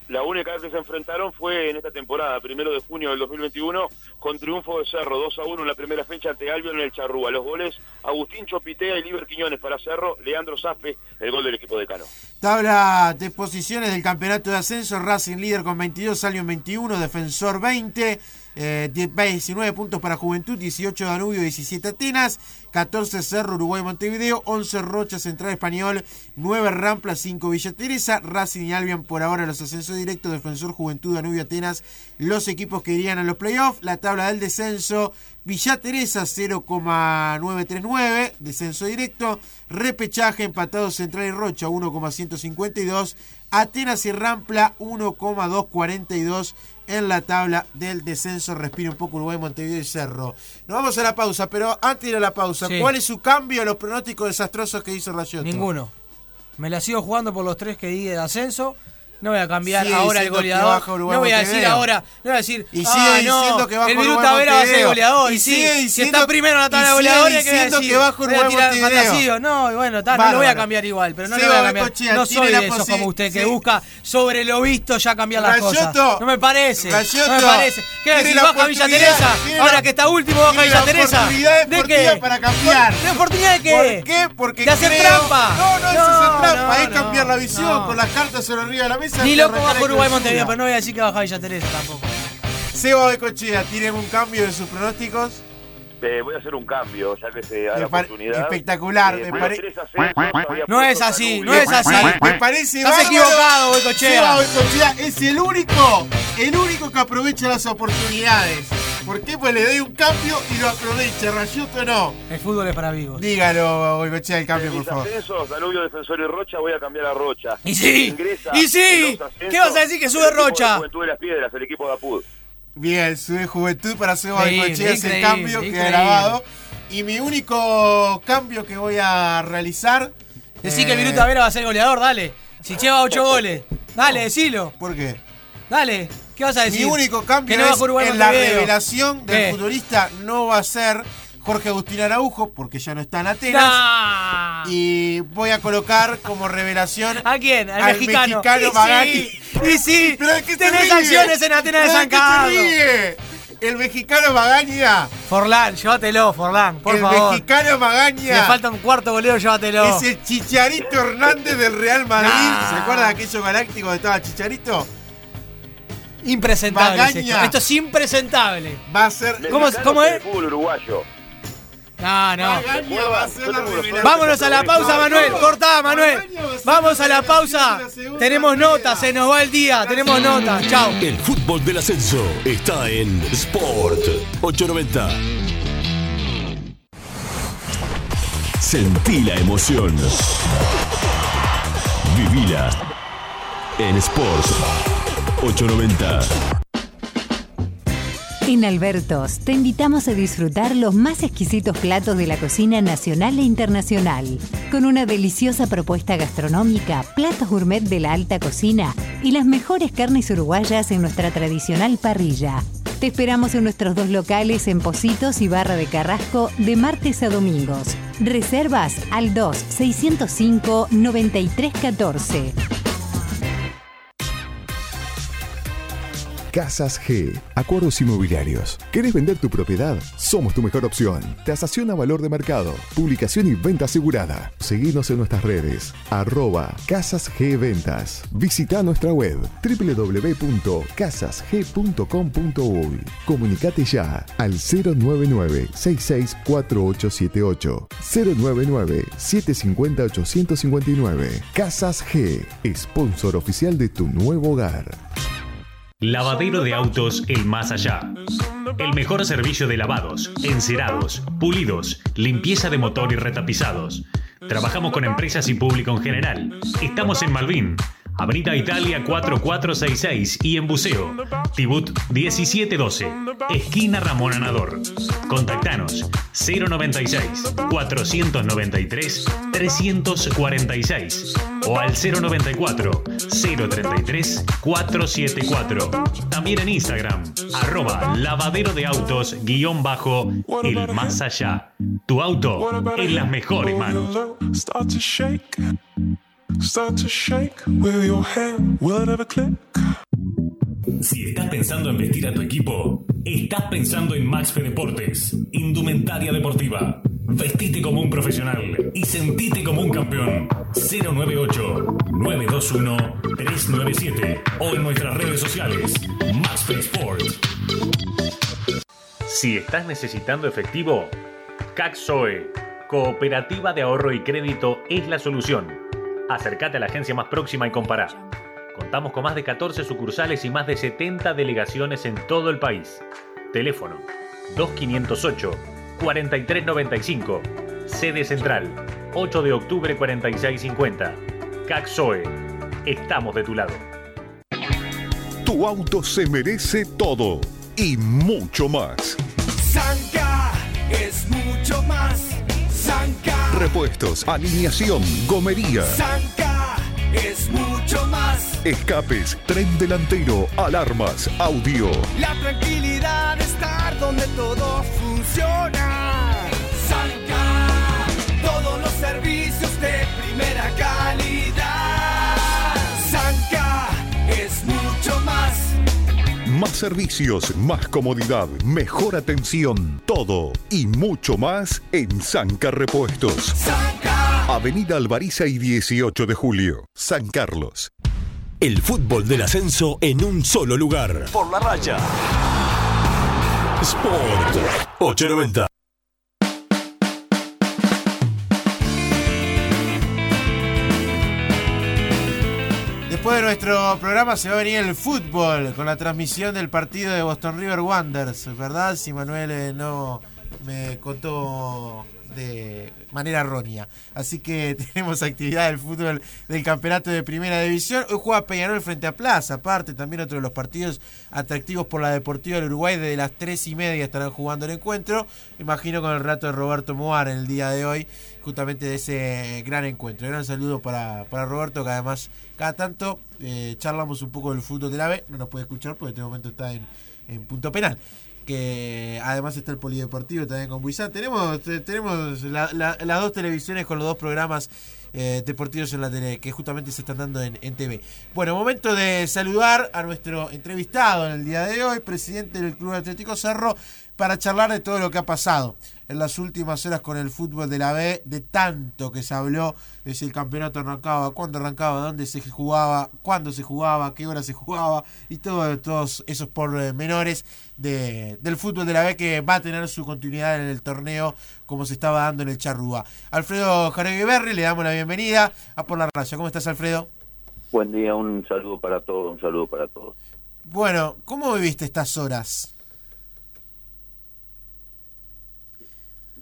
E: La única vez que se enfrentaron fue en esta temporada, primero de junio del 2021, con triunfo de Cerro, 2 a 1 en la primera fecha ante Albion en el Charrúa. Los goles, Agustín Chopitea y Liber Quiñones para Cerro, Leandro Zaspe, el gol del equipo de Cano.
B: Tabla de posiciones del campeonato de ascenso, Racing líder con 22, Albion 21, Defensor 20, eh, 19 puntos para Juventud, 18 Danubio, 17 Atenas, 14 Cerro, Uruguay, Montevideo, 11 Rocha, Central Español, 9 Rampla, 5 Villa Teresa, Racing y Albion por ahora los ascensos directos, Defensor, Juventud, Danubio, Atenas, los equipos que irían a los playoffs, la tabla del descenso, Villa Teresa 0,939, descenso directo, repechaje empatado Central y Rocha 1,152, Atenas y Rampla 1,242 en la tabla del descenso. Respira un poco Uruguay, Montevideo y Cerro. Nos vamos a la pausa, pero antes de ir a la pausa,
C: Sí.
B: ¿cuál es su cambio a los pronósticos desastrosos que hizo Rayoto?
C: Ninguno. Me la sigo jugando por los tres que di de ascenso. No voy a cambiar
B: Sigue
C: ahora el goleador. No voy a decir ahora. No voy a decir.
B: Y
C: ah,
B: sigue
C: no,
B: diciendo que baja
C: el Viruta Vera va a ser goleador.
B: Y
C: Y,
B: sigue
C: sí, si está primero en la tabla de goleadores, ¿qué voy a decir?
B: que baja
C: Voy a tirar
B: Montevideo.
C: No, y bueno, está, no lo voy a cambiar igual, pero no lo voy a cambiar. No soy de esos como usted que busca sobre lo visto ya cambiar las
B: Rayoto,
C: cosas. No me parece.
B: Rayoto,
C: no me parece. ¿Qué decir? Baja Villa Teresa. Ahora que está último, baja Villa
B: la
C: Teresa. ¿De qué?
B: para cambiar.
C: ¿De oportunidad de qué?
B: ¿Por qué? Porque
C: ¿De hacer trampa?
B: No, no, es
C: No,
B: hacer trampa,
C: no,
B: es
C: no,
B: cambiar la visión
C: no.
B: con las cartas sobre arriba de la mesa.
C: Ni
B: que
C: loco bajo Uruguay. Montevideo, pero no voy a decir que baja Villa Teresa tampoco.
B: Seba Becochea, ¿tienen un cambio de sus pronósticos?
E: Eh, voy a hacer un cambio, ya que se da
B: Me
E: la oportunidad.
B: espectacular, me
E: de
B: pare-
E: tres ascensos, había
C: No es así, no es así.
B: Me parece
C: Estás
B: bárbaro.
C: equivocado, Boicochea.
B: Seba Boicochea es el único, el único que aprovecha las oportunidades. ¿Por qué? Pues le doy un cambio y lo aprovecha. Rayuto no.
C: El fútbol es para vivos.
B: Dígalo, Boicochea, el cambio, por favor.
E: ascensos, Danubio, Defensor y Rocha, voy a cambiar a Rocha.
C: Y sí,
E: Ingresa
C: y sí.
E: ascensos
C: ¿Qué vas a decir que sube
E: el equipo de
C: Rocha?
E: Juventud de las Piedras, el equipo de Apud.
B: Bien, sube Juventud para Seba Boicochea es el cambio que ha grabado. Y mi único cambio que voy a realizar.
C: Decí que
B: eh,
C: Viruta Vera va a ser goleador, dale. Si lleva 8 goles. Dale, decilo.
B: ¿Por qué?
C: Dale. ¿Qué vas a decir?
B: Mi único cambio
C: que no
B: es en la revelación del
C: ¿Qué?
B: futbolista no va a ser Jorge Agustín Araujo porque ya no está en Atenas.
C: Nah.
B: Y voy a colocar como revelación
C: ¿A quién? Al,
B: al
C: mexicano.
B: mexicano
C: Y
B: Magani.
C: sí, Y sí.
B: ¿Pero de qué te
C: Tenés acciones en Atenas de
B: ¿Pero
C: San Carlos.
B: El mexicano Magaña.
C: Forlán, llévatelo, Forlán, por
B: el
C: favor.
B: mexicano
C: Si
B: Magaña.
C: le falta un cuarto goleo, llévatelo.
B: Es el Chicharito Hernández del Real Madrid.
C: Nah.
B: ¿Se acuerdan de aquellos galácticos donde estaba Chicharito?
C: Impresentable. es esto. esto es impresentable.
B: Va a ser.
C: ¿Cómo cómo es?
E: fútbol uruguayo.
C: No, no.
B: Magaña va a ser la revelación.
C: Vámonos a la pausa, Manuel. Cortá, Manuel. Vamos a la pausa. Tenemos notas, se nos va el día. Tenemos notas. Chao.
A: El fútbol del ascenso está en Sport 890. Sentí la emoción. Vivila en Sport 890.
G: En Albertos te invitamos a disfrutar los más exquisitos platos de la cocina nacional e internacional, con una deliciosa propuesta gastronómica, platos gourmet de la alta cocina y las mejores carnes uruguayas en nuestra tradicional parrilla. Te esperamos en nuestros dos locales en Positos y Barra de Carrasco de martes a domingos. Reservas al 2-605-9314.
H: Casas G, acuerdos inmobiliarios. ¿Querés vender tu propiedad? Somos tu mejor opción. Tasación a valor de mercado, publicación y venta asegurada. Seguinos en nuestras redes, arroba Casas G Ventas. Visita nuestra web www.casasg.com.uy. Comunicate ya al 099 664878 099 750 859. Casas G, sponsor oficial de tu nuevo hogar.
I: Lavadero de autos El Más Allá. El mejor servicio de lavados, encerados, pulidos, limpieza de motor y retapizados. Trabajamos con empresas y público en general. Estamos en Malvin, Avenida Italia 4466 y en Buceo, Tibut 1712, esquina Ramón Anador. Contactanos 096 493 346 o al 094 033 474. También en Instagram, arroba lavadero de autos guion el más allá. Tu auto en las mejores manos.
J: Start to shake with your hand. Will it ever click?
I: Si estás pensando en vestir a tu equipo, estás pensando en Maxfe Deportes, indumentaria deportiva. Vestite como un profesional y sentite como un campeón. 098-921-397 o en nuestras redes sociales. Maxfe Sport. Si estás necesitando efectivo, CACSOE, Cooperativa de Ahorro y Crédito, es la solución. Acércate a la agencia más próxima y compara. Contamos con más de 14 sucursales y más de 70 delegaciones en todo el país. Teléfono 2508 4395. Sede central 8 de octubre 4650. CACSOE. Estamos de tu lado.
H: Tu auto se merece todo y mucho más.
K: Sanca es mucho más. Sanca.
H: Repuestos, alineación, gomería,
K: Sanca es mucho más.
H: escapes, tren delantero, alarmas, audio.
K: La tranquilidad de estar donde todo funciona. Más
H: servicios, más comodidad, mejor atención, todo y mucho más en Sanca Repuestos. Avenida Alvariza y 18 de julio, San Carlos.
A: El fútbol del ascenso en un solo lugar. Por la raya. Sport 890.
B: Después de nuestro programa se va a venir el fútbol con la transmisión del partido de Boston River Wanderers, ¿verdad? Si Manuel eh, no me contó de manera errónea. Así que tenemos actividad del fútbol del campeonato de primera división. Hoy juega Peñarol frente a Plaza, aparte también otro de los partidos atractivos por la Deportiva del Uruguay. Desde las tres y media estarán jugando el encuentro. Imagino con el rato de Roberto Moar en el día de hoy, justamente de ese gran encuentro. Gran saludo para, para Roberto, que además cada tanto eh, charlamos un poco del fútbol de la. No nos puede escuchar porque en este momento está en, en punto penal que además está el polideportivo también con Buizán. Tenemos, te- tenemos la- la- las dos televisiones con los dos programas eh, deportivos en la tele que justamente se están dando en TV. Bueno, momento de saludar a nuestro entrevistado en el día de hoy, presidente del Club Atlético Cerro, para charlar de todo lo que ha pasado en las últimas horas con el fútbol de la B, de tanto que se habló de si el campeonato arrancaba, cuándo arrancaba, dónde se jugaba, cuándo se jugaba, qué hora se jugaba y todo, todos esos pormenores de, del fútbol de la B que va a tener su continuidad en el torneo como se estaba dando en el Charrúa. Alfredo Berry, le damos la bienvenida a Por la Raya. ¿Cómo estás, Alfredo?
L: Buen día, un saludo para todos, un saludo para todos.
B: Bueno, ¿cómo viviste estas horas?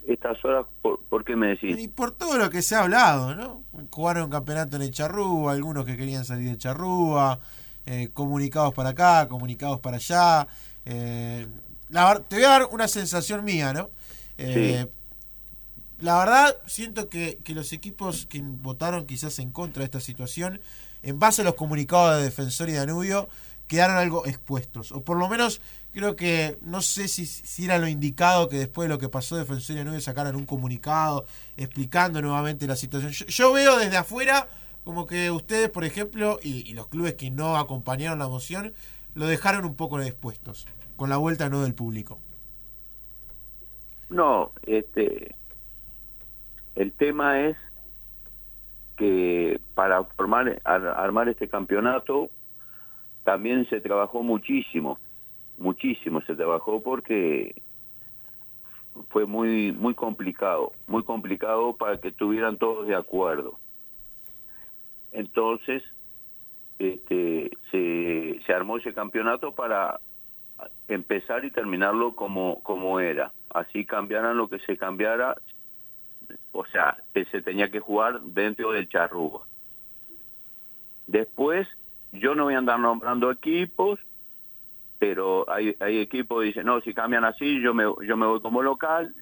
L: Estas horas, ¿por, por qué me decís?
B: Y por todo lo que se ha hablado, ¿no? Jugaron un campeonato en el Charrúa, algunos que querían salir de Charrúa, eh, comunicados para acá, comunicados para allá. eh, la te voy a dar una sensación mía, ¿no? Eh, La verdad, siento que, que los equipos que votaron quizás en contra de esta situación, en base a los comunicados de Defensor y Danubio, quedaron algo expuestos. O por lo menos creo que, no sé si, si era lo indicado que después de lo que pasó Defensor y Danubio sacaran un comunicado explicando nuevamente la situación. Yo, yo veo desde afuera como que ustedes, por ejemplo, y, los clubes que no acompañaron la moción, lo dejaron un poco dispuestos, con la vuelta no del público.
L: No, este, el tema es que para formar, ar- armar este campeonato también se trabajó muchísimo, muchísimo se trabajó porque fue muy muy complicado, muy complicado para que estuvieran todos de acuerdo. Entonces, este, se, se armó ese campeonato para empezar y terminarlo como, como era. Así cambiaran lo que se cambiara, o sea, que se tenía que jugar dentro del charrúa. Después, yo no voy a andar nombrando equipos, pero hay, hay equipos que dicen, no, si cambian así, yo me, yo me voy como local,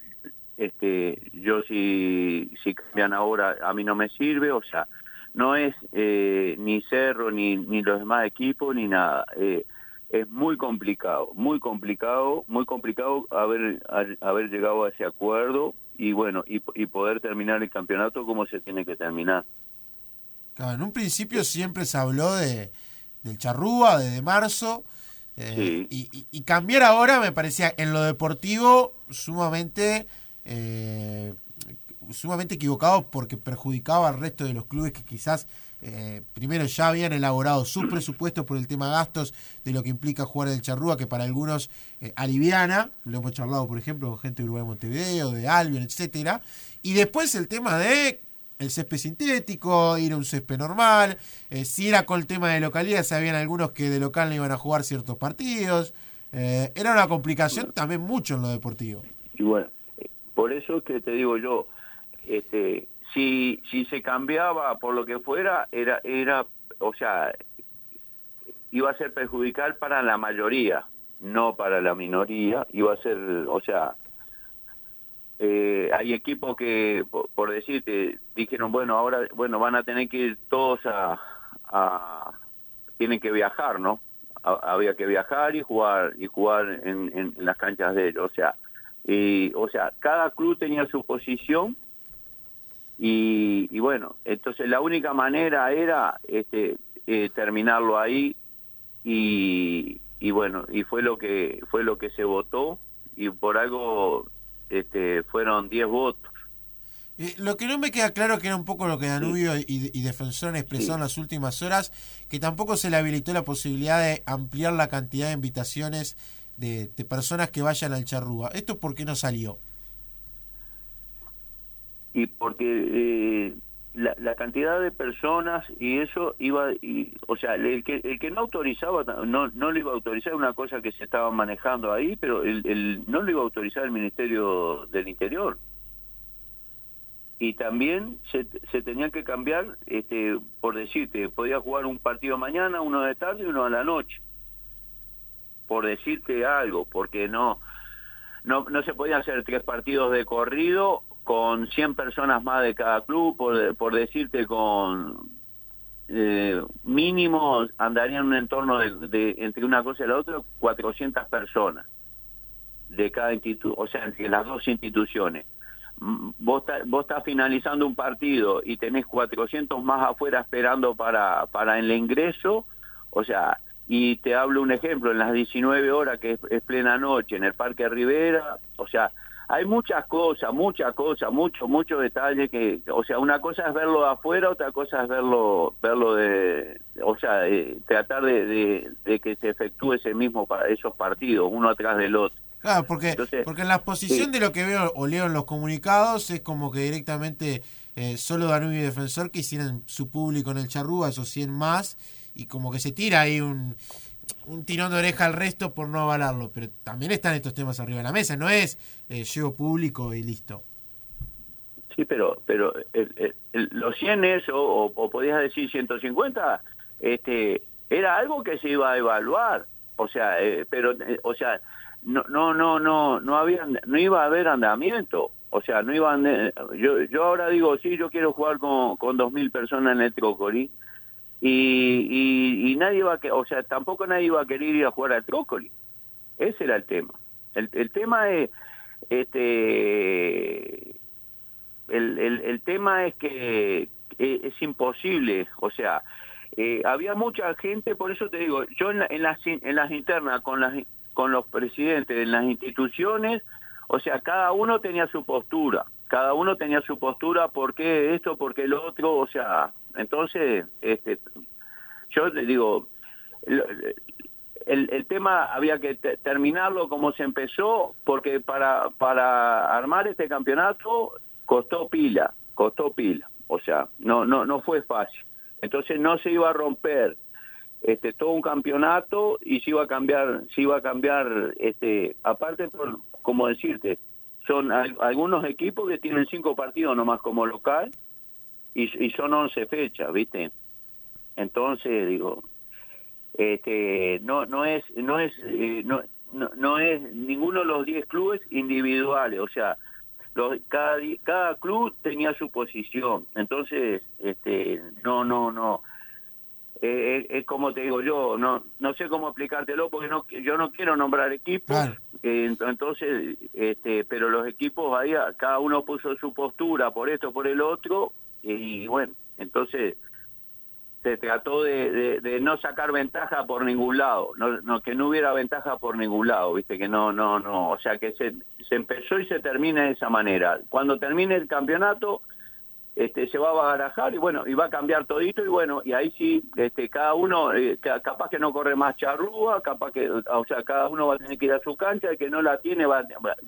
L: este, yo si, si cambian ahora, a mí no me sirve, o sea, no es eh, ni Cerro, ni, ni los demás equipos, ni nada. Eh, es muy complicado, muy complicado, muy complicado haber, haber llegado a ese acuerdo y bueno, y, poder terminar el campeonato como se tiene que terminar.
B: Claro, en un principio siempre se habló de del charrúa, de, de marzo, eh, y, y- y cambiar ahora me parecía en lo deportivo sumamente eh, sumamente equivocado porque perjudicaba al resto de los clubes que quizás eh, primero ya habían elaborado sus presupuestos por el tema gastos de lo que implica jugar el charrúa que para algunos aliviana, lo hemos charlado por ejemplo con gente de Uruguay Montevideo, de Albion, etcétera, y después el tema de el césped sintético, ir a un césped normal, eh, si era con el tema de localidad, sabían algunos que de local no iban a jugar ciertos partidos, eh, era una complicación también mucho en lo deportivo.
L: Y bueno, por eso es que te digo yo, este, si, si se cambiaba por lo que fuera, era, era, o sea, iba a ser perjudicial para la mayoría, no para la minoría, iba a ser, o sea, eh, hay equipos que, por, por decirte, dijeron, bueno, ahora, bueno, van a tener que ir todos a, a tienen que viajar, ¿no? Ha- había que viajar y jugar y jugar en, en- en las canchas de ellos, o sea, y, o sea, cada club tenía su posición y, y bueno, entonces la única manera era este eh, terminarlo ahí y, y bueno, y fue lo que fue lo que se votó y por algo este fueron 10 votos.
B: Eh, lo que no me queda claro que era un poco lo que Danubio y, y Defensor han expresado en las últimas horas, que tampoco se le habilitó la posibilidad de ampliar la cantidad de invitaciones de, de personas que vayan al charrúa. ¿Esto por qué no salió?
L: y porque eh, la, la cantidad de personas y eso iba y, o sea el que el que no autorizaba no no lo iba a autorizar una cosa que se estaba manejando ahí pero el, el no lo iba a autorizar el ministerio del interior. Y también se, se tenía que cambiar este por decirte podía jugar un partido mañana uno de tarde y uno a la noche. Por decirte algo porque no no, no se podían hacer tres partidos de corrido con 100 personas más de cada club, por, por decirte con eh, mínimo andarían en un entorno de, entre una cosa y la otra 400 personas de cada institución, o sea, entre las dos instituciones. Mm, Vos, vos estás finalizando un partido y tenés 400 más afuera esperando para, para el ingreso, o sea, y te hablo un ejemplo, en las 19 horas que es, es plena noche en el Parque Rivera, o sea, hay muchas cosas, muchas cosas, mucho, mucho detalle que, o sea, una cosa es verlo de afuera, otra cosa es verlo, verlo de, o sea, eh, tratar de, de, de que se efectúe ese mismo esos partidos, uno atrás del otro.
B: Claro, porque,
L: Entonces,
B: porque en la exposición
L: sí.
B: de lo que veo o leo en los comunicados es como que directamente eh, solo Danubio y Defensor quisieran su público en el charrúa, esos 100 más, y como que se tira ahí un, un tirón de oreja al resto por no avalarlo. Pero también están estos temas arriba de la mesa, no es eh, llevo público y listo.
L: Sí, pero pero el- los 100 es, o, o, podías decir 150, este, era algo que se iba a evaluar, o sea, eh, pero, o sea, no, no, no, no, no había, no iba a haber andamiento, o sea, no iban, eh, yo, yo ahora digo, sí, yo quiero jugar con, con 2.000 personas en el Trócoli, y, y, nadie va a, o sea, tampoco nadie iba a querer ir a jugar al Trócoli, ese era el tema. El, el tema es, este, el, el, tema es que es imposible, o sea, eh, había mucha gente, por eso te digo, yo en, la- en las, en las internas con, las, con los presidentes, en las instituciones, o sea, cada uno tenía su postura, cada uno tenía su postura, por qué esto, por qué lo otro, o sea, entonces, este, yo digo, el, el tema había que te- terminarlo como se empezó, porque para, para armar este campeonato costó pila, costó pila, o sea, no, no, no fue fácil. Entonces no se iba a romper este todo un campeonato y se iba a cambiar, se iba a cambiar, este, aparte por, como decirte, son al- algunos equipos que tienen cinco partidos nomás como local y, y son 11 fechas, ¿viste? Entonces, digo, este no no es no es eh, no, no no es ninguno de los 10 clubes individuales o sea los, cada cada club tenía su posición. Entonces este no no no. Eh, eh, es como te digo yo no no sé cómo explicártelo porque no yo no quiero nombrar equipos. Eh, ent- entonces este pero los equipos ahí cada uno puso su postura por esto por el otro y bueno entonces se trató de, de- no sacar ventaja por ningún lado, no, no que no hubiera ventaja por ningún lado, viste que no, no, no, o sea que se, se empezó y se termina de esa manera. Cuando termine el campeonato, este, se va a barajar y bueno, y va a cambiar todito y bueno, y ahí sí, este, cada uno, eh, ca- capaz que no corre más charrúa, capaz que, o sea, cada uno va a tener que ir a su cancha, el que no la tiene va,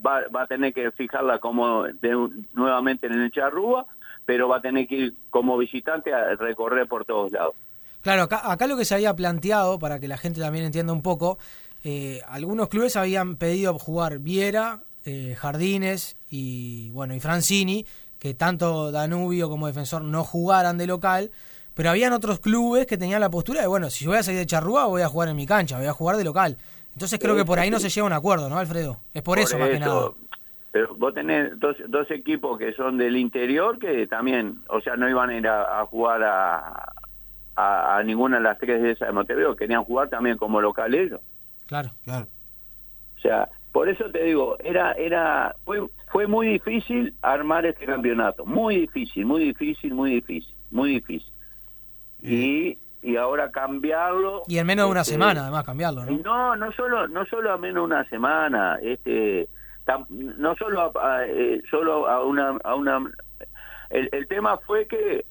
L: va, va a tener que fijarla como de nuevamente en el charrúa, pero va a tener que ir como visitante a recorrer por todos lados.
C: Claro, acá, acá lo que se había planteado, para que la gente también entienda un poco, eh, algunos clubes habían pedido jugar Viera, eh, Jardines y bueno y Francini, que tanto Danubio como Defensor no jugaran de local, pero habían otros clubes que tenían la postura de, bueno, si yo voy a salir de Charrúa voy a jugar en mi cancha, voy a jugar de local. Entonces creo que por ahí no se llega a un acuerdo, ¿no, Alfredo? Es por, eso, más que nada.
L: Pero vos tenés dos, dos equipos que son del interior que también, o sea, no iban a ir a, a jugar a, a, a ninguna de las tres de esas de Montevideo, querían jugar también como local ellos.
C: Claro.
B: Claro.
L: O sea, por eso te digo, era, era, fue, fue muy difícil armar este campeonato, muy difícil, muy difícil, muy difícil, muy difícil. Y, y ahora cambiarlo.
C: Y en menos de una
L: este,
C: semana, además, cambiarlo, ¿no?
L: no, no solo, no solo a menos de una semana, este, no solo a, a, eh, solo a una, a una, el, el tema fue que,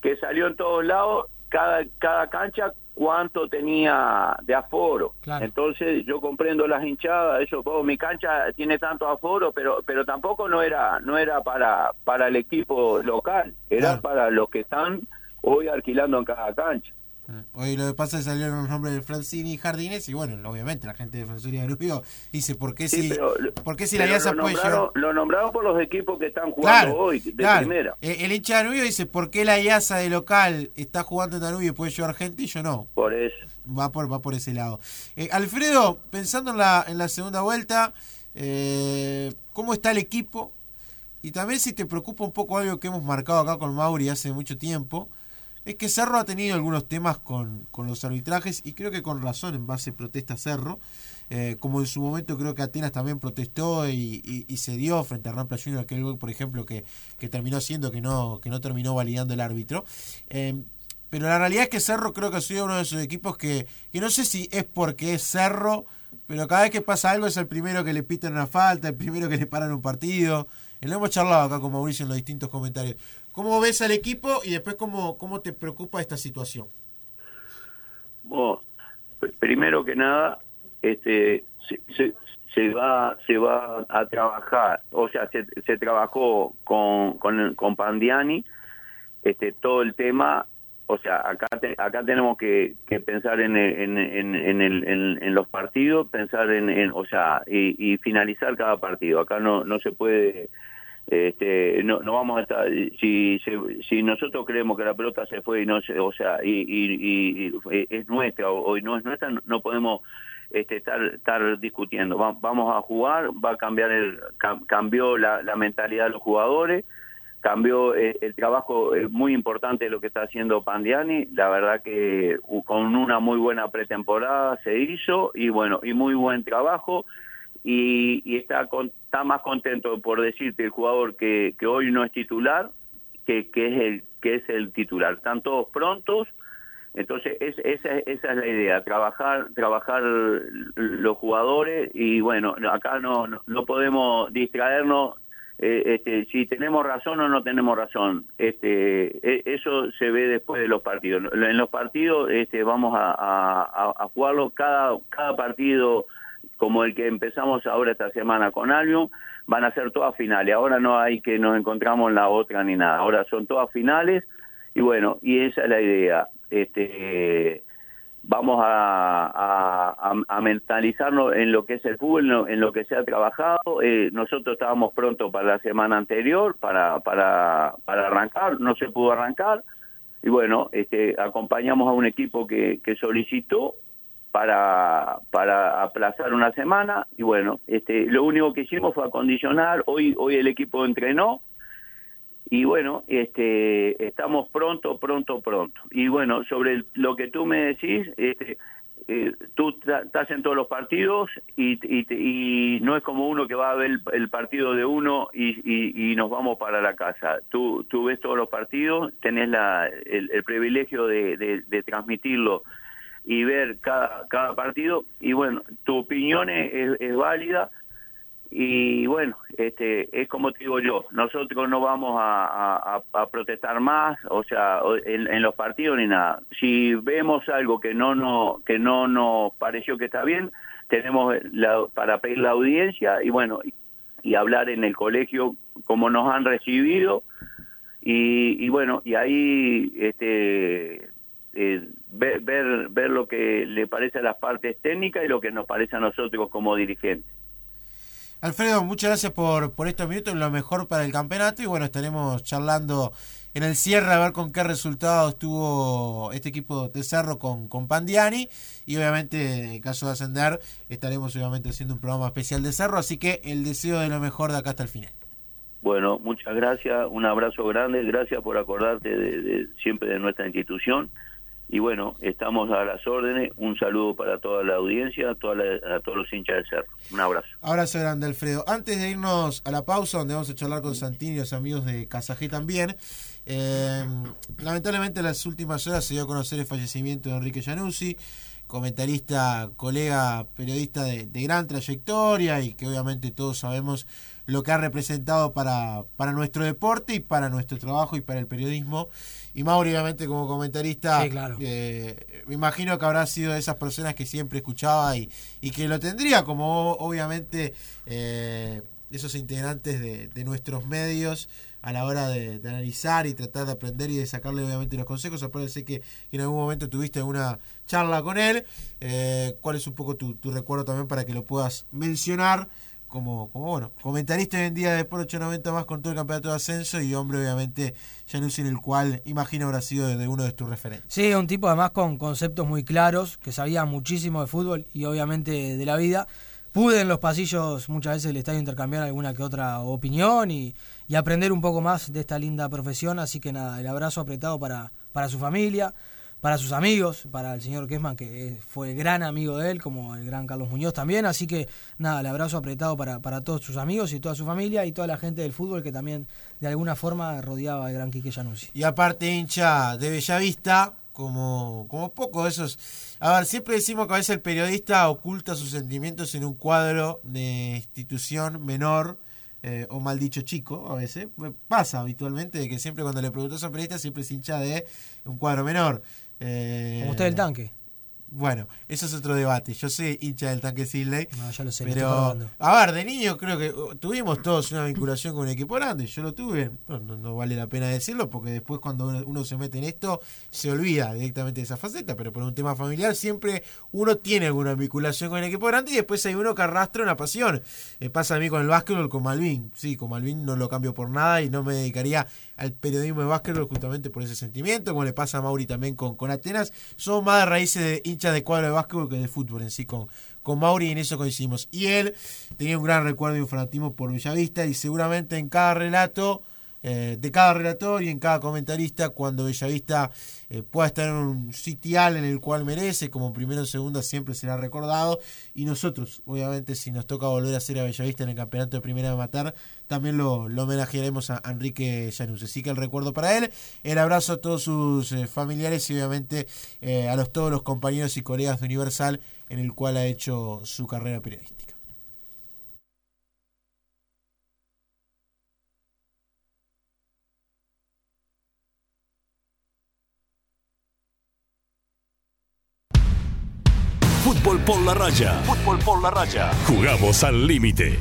L: que salió en todos lados cada, cada cancha cuánto tenía de aforo. Entonces yo comprendo las hinchadas, eso, oh, mi cancha tiene tanto aforo, pero, pero tampoco no era, no era para, para el equipo local, era para los que están hoy alquilando en cada cancha.
B: Hoy lo que pasa es que salieron los nombres de Francini y Jardines y bueno, obviamente la gente de Defensoría de Danubio dice ¿por qué
L: Sí,
B: si,
L: pero-
B: ¿por qué si la Alianza
L: lo
B: puede llevar-
L: lo nombraron por los equipos que están jugando
B: Claro,
L: hoy, de
B: claro.
L: primera.
B: Eh, El hincha de Danubio dice ¿por qué la IASA de local está jugando en Danubio y puede llevar gente y yo no?
L: Por eso.
B: Va por, va por ese lado. Eh, Alfredo, pensando en la, en la segunda vuelta, eh, ¿cómo está el equipo? Y también si te preocupa un poco algo que hemos marcado acá con Mauri hace mucho tiempo, es que Cerro ha tenido algunos temas con, con los arbitrajes y creo que con razón en base protesta Cerro. Eh, como en su momento creo que Atenas también protestó y, se dio frente a Rampla Junior aquel gol, por ejemplo, que, que terminó siendo que no, que no terminó validando el árbitro. Eh, pero la realidad es que Cerro creo que ha sido uno de esos equipos que, que no sé si es porque es Cerro, pero cada vez que pasa algo es el primero que le pitan una falta, el primero que le paran un partido. Y lo hemos charlado acá con Mauricio en los distintos comentarios. ¿Cómo ves al equipo y después cómo, cómo te preocupa esta situación?
L: Pr- primero que nada, este, se, va se va a trabajar, o sea, se, se trabajó con, con, Pandiani, este, todo el tema, o sea, acá te- acá tenemos que, pensar en, en, en, en, el- en- los partidos, pensar en, en- o sea, y, y finalizar cada partido. Acá no no se puede este no no vamos a si si nosotros creemos que la pelota se fue y no se o sea y, y, y- es nuestra o, no es nuestra no- podemos este, estar estar discutiendo. Va- vamos a jugar va a cambiar el cam- cambió la, mentalidad de los jugadores cambió eh, el trabajo eh, muy importante lo que está haciendo Pandiani. La verdad que con una muy buena pretemporada se hizo y bueno y muy buen trabajo y, y está con- está más contento por decirte el jugador que, que hoy no es titular que, que es el que es el titular están todos prontos Entonces, es, esa, esa es la idea, trabajar trabajar los jugadores y bueno, acá no, no, podemos distraernos eh, este, si tenemos razón o no tenemos razón. Este, e, eso se ve después de los partidos. En los partidos este, vamos a, a, a jugarlo cada, cada partido como el que empezamos ahora esta semana con Albion, van a ser todas finales. Ahora no hay que nos encontramos en la otra ni nada. Ahora son todas finales y bueno, y esa es la idea. Este, vamos a, mentalizarnos en lo que es el fútbol, en lo, que se ha trabajado. Eh, nosotros estábamos pronto para la semana anterior, para, para, para arrancar, no se pudo arrancar. Y bueno, este, acompañamos a un equipo que, que solicitó para, para aplazar una semana y bueno, este, lo único que hicimos fue acondicionar, hoy, hoy el equipo entrenó, y bueno, este, estamos pronto, pronto, pronto. Y bueno, sobre lo que tú me decís, este, eh, tú estás en todos los partidos y, y, no es como uno que va a ver el, partido de uno y, y, nos vamos para la casa. Tú, tú ves todos los partidos, tenés la, el, privilegio de, de, transmitirlo y ver cada, cada partido. Y bueno, tu opinión es, es válida. Y bueno, este, es como te digo yo, nosotros no vamos a, protestar más, o sea, en, los partidos ni nada. Si vemos algo que no, no, que no nos pareció que está bien, tenemos la, para pedir la audiencia y bueno, y hablar en el colegio como nos han recibido. Y, y bueno, y ahí este, eh, ver, ver, ver lo que le parece a las partes técnicas y lo que nos parece a nosotros como dirigentes.
B: Alfredo, muchas gracias por, por estos minutos, lo mejor para el campeonato y bueno, estaremos charlando en el cierre a ver con qué resultados tuvo este equipo de Cerro con, con Pandiani y obviamente en caso de ascender estaremos obviamente haciendo un programa especial de Cerro, así que el deseo de lo mejor de acá hasta el final.
L: Bueno, muchas gracias, un abrazo grande, gracias por acordarte de siempre de nuestra institución y bueno, estamos a las órdenes. Un saludo para toda la audiencia, a, toda a todos los hinchas del Cerro. Un abrazo.
B: Abrazo grande, Alfredo. Antes de irnos a la pausa, donde vamos a charlar con Santini y los amigos de Casajé también, eh, lamentablemente en las últimas horas se dio a conocer el fallecimiento de Enrique Januzzi, comentarista, colega, periodista de gran trayectoria y que obviamente todos sabemos lo que ha representado para, para nuestro deporte y para nuestro trabajo y para el periodismo. Y Mauri, obviamente, como comentarista, eh, me imagino que habrá sido de esas personas que siempre escuchaba y, y que lo tendría como, obviamente, eh, esos integrantes de, de, nuestros medios a la hora de, analizar y tratar de aprender y de sacarle, obviamente, los consejos. Parece que, que en algún momento tuviste alguna charla con él. Eh, ¿Cuál es un poco tu, tu recuerdo también para que lo puedas mencionar? Como, como bueno, comentarista hoy en día de por 890 más con todo el campeonato de ascenso y hombre obviamente no en el cual imagino habrá sido de uno de tus referentes.
C: Sí, un tipo además con conceptos muy claros, que sabía muchísimo de fútbol y obviamente de la vida. Pude en los pasillos muchas veces del estadio intercambiar alguna que otra opinión y, y aprender un poco más de esta linda profesión, así que nada, el abrazo apretado para, para su familia, para sus amigos, para el señor Kessman, que fue gran amigo de él, como el gran Carlos Muñoz también. Así que nada, el abrazo apretado para, para todos sus amigos y toda su familia y toda la gente del fútbol que también de alguna forma rodeaba al gran Quique Januzzi.
B: Y aparte, hincha de Bellavista, como, como poco de esos. A ver, siempre decimos que a veces el periodista oculta sus sentimientos en un cuadro de institución menor. Eh, o mal dicho chico, a veces pasa habitualmente de que siempre cuando le preguntas a un periodista siempre es hincha de un cuadro menor.
C: Eh, Como usted el tanque.
B: Bueno, eso es otro debate. Yo soy hincha del tanque Sidley.
C: No, ya lo sé.
B: Pero, a ver, de niño creo que uh, tuvimos todos una vinculación con un equipo grande. Yo lo tuve. No, vale la pena decirlo porque después cuando uno, se mete en esto se olvida directamente de esa faceta. Pero por un tema familiar siempre uno tiene alguna vinculación con el equipo grande y después hay uno que arrastra una pasión. Me pasa a mí con el básquetbol, con Malvin. Sí, con Malvin no lo cambio por nada y no me dedicaría al periodismo de básquetbol justamente por ese sentimiento, como le pasa a Mauri también con, con Atenas. Son más raíces de hinchas de cuadro de básquetbol que de fútbol en sí con, con Mauri y en eso coincidimos. Y él tenía un gran recuerdo y un fanatismo por Villavista y seguramente en cada relato eh, de cada relator y en cada comentarista cuando Bellavista eh, pueda estar en un sitial en el cual merece, como primero o segunda siempre será recordado. Y nosotros, obviamente, si nos toca volver a ser a Bellavista en el campeonato de primera de Matar, también lo, homenajearemos a Enrique Llanus. Así que el recuerdo para él, el abrazo a todos sus eh, familiares y obviamente eh, a los, todos los compañeros y colegas de Universal en el cual ha hecho su carrera periodística.
A: Fútbol por la raya. Fútbol por la raya. Jugamos al límite.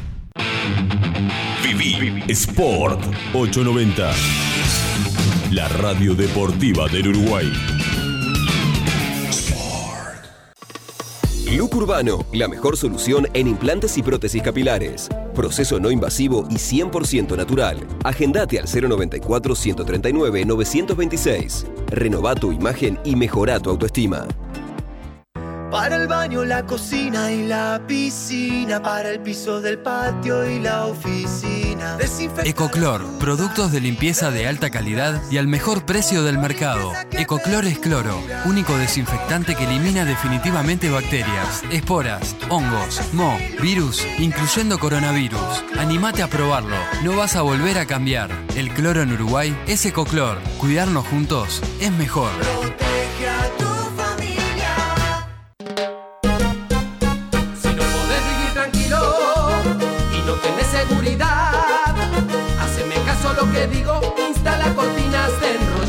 A: Viví Sport 890. La radio deportiva del Uruguay.
M: Look Urbano, la mejor solución en implantes y prótesis capilares. Proceso no invasivo y 100% natural. Agendate al 094 139 926. Renova tu imagen y mejora tu autoestima.
K: Para el baño, la cocina y la piscina. Para el piso del patio y la oficina.
N: Ecoclor, productos de limpieza de alta calidad y al mejor precio del mercado. Ecoclor es cloro, único desinfectante que elimina definitivamente bacterias, esporas, hongos, moho, virus, incluyendo coronavirus. Animate a probarlo, no vas a volver a cambiar. El cloro en Uruguay es Ecoclor. Cuidarnos juntos es mejor.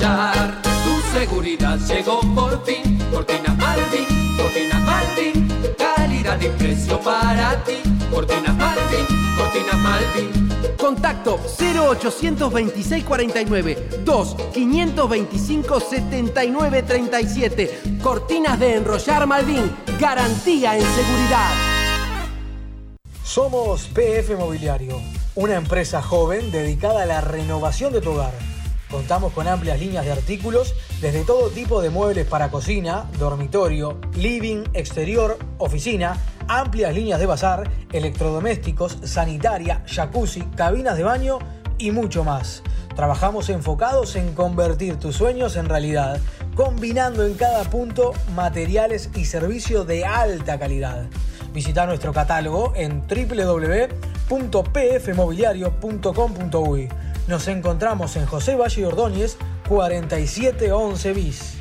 K: Tu seguridad llegó por fin, cortinas Malvin, cortinas Malvin, calidad y precio para ti. Cortinas Malvin, cortinas Malvin.
O: Contacto 0826 49 2 525 79 37. Cortinas de enrollar Malvin. Garantía en seguridad.
P: Somos PF Mobiliario, una empresa joven dedicada a la renovación de tu hogar. Contamos con amplias líneas de artículos, desde todo tipo de muebles para cocina, dormitorio, living, exterior, oficina, amplias líneas de bazar, electrodomésticos, sanitaria, jacuzzi, cabinas de baño y mucho más. Trabajamos enfocados en convertir tus sueños en realidad, combinando en cada punto materiales y servicio de alta calidad. Visita nuestro catálogo en www.pfmobiliario.com.uy. Nos encontramos en José Valle Ordóñez, 4711 bis.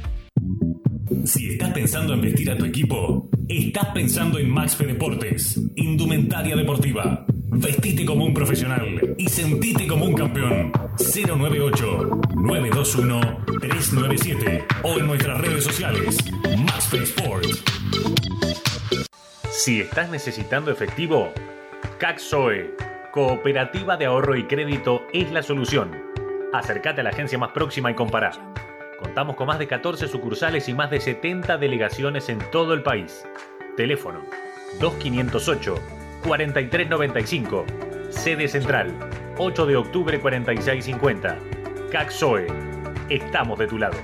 A: Si estás pensando en vestir a tu equipo, estás pensando en Maxpe Deportes, indumentaria deportiva. Vestite como un profesional y sentite como un campeón. 098-921-397 o en nuestras redes sociales. Maxpe Sport.
I: Si estás necesitando efectivo, CACSOE, Cooperativa de Ahorro y Crédito, es la solución. Acércate a la agencia más próxima y compará. Contamos con más de 14 sucursales y más de 70 delegaciones en todo el país. Teléfono 2508 4395. Sede central 8 de octubre 4650. CACSOE. Estamos de tu lado.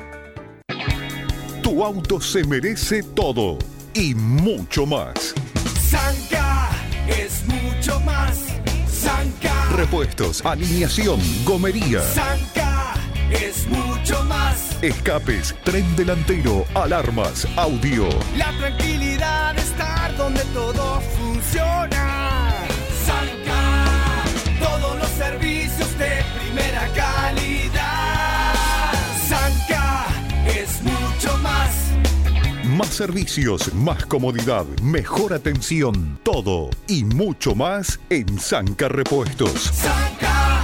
H: Tu auto se merece todo y mucho más.
K: Zanca es mucho más. Zanca,
H: Repuestos, alineación, gomería,
K: Zanca es mucho más.
H: escapes, tren delantero, alarmas, audio.
K: La tranquilidad de estar donde todo funciona. Más
H: servicios, más comodidad, mejor atención, todo y mucho más en Sanca Repuestos.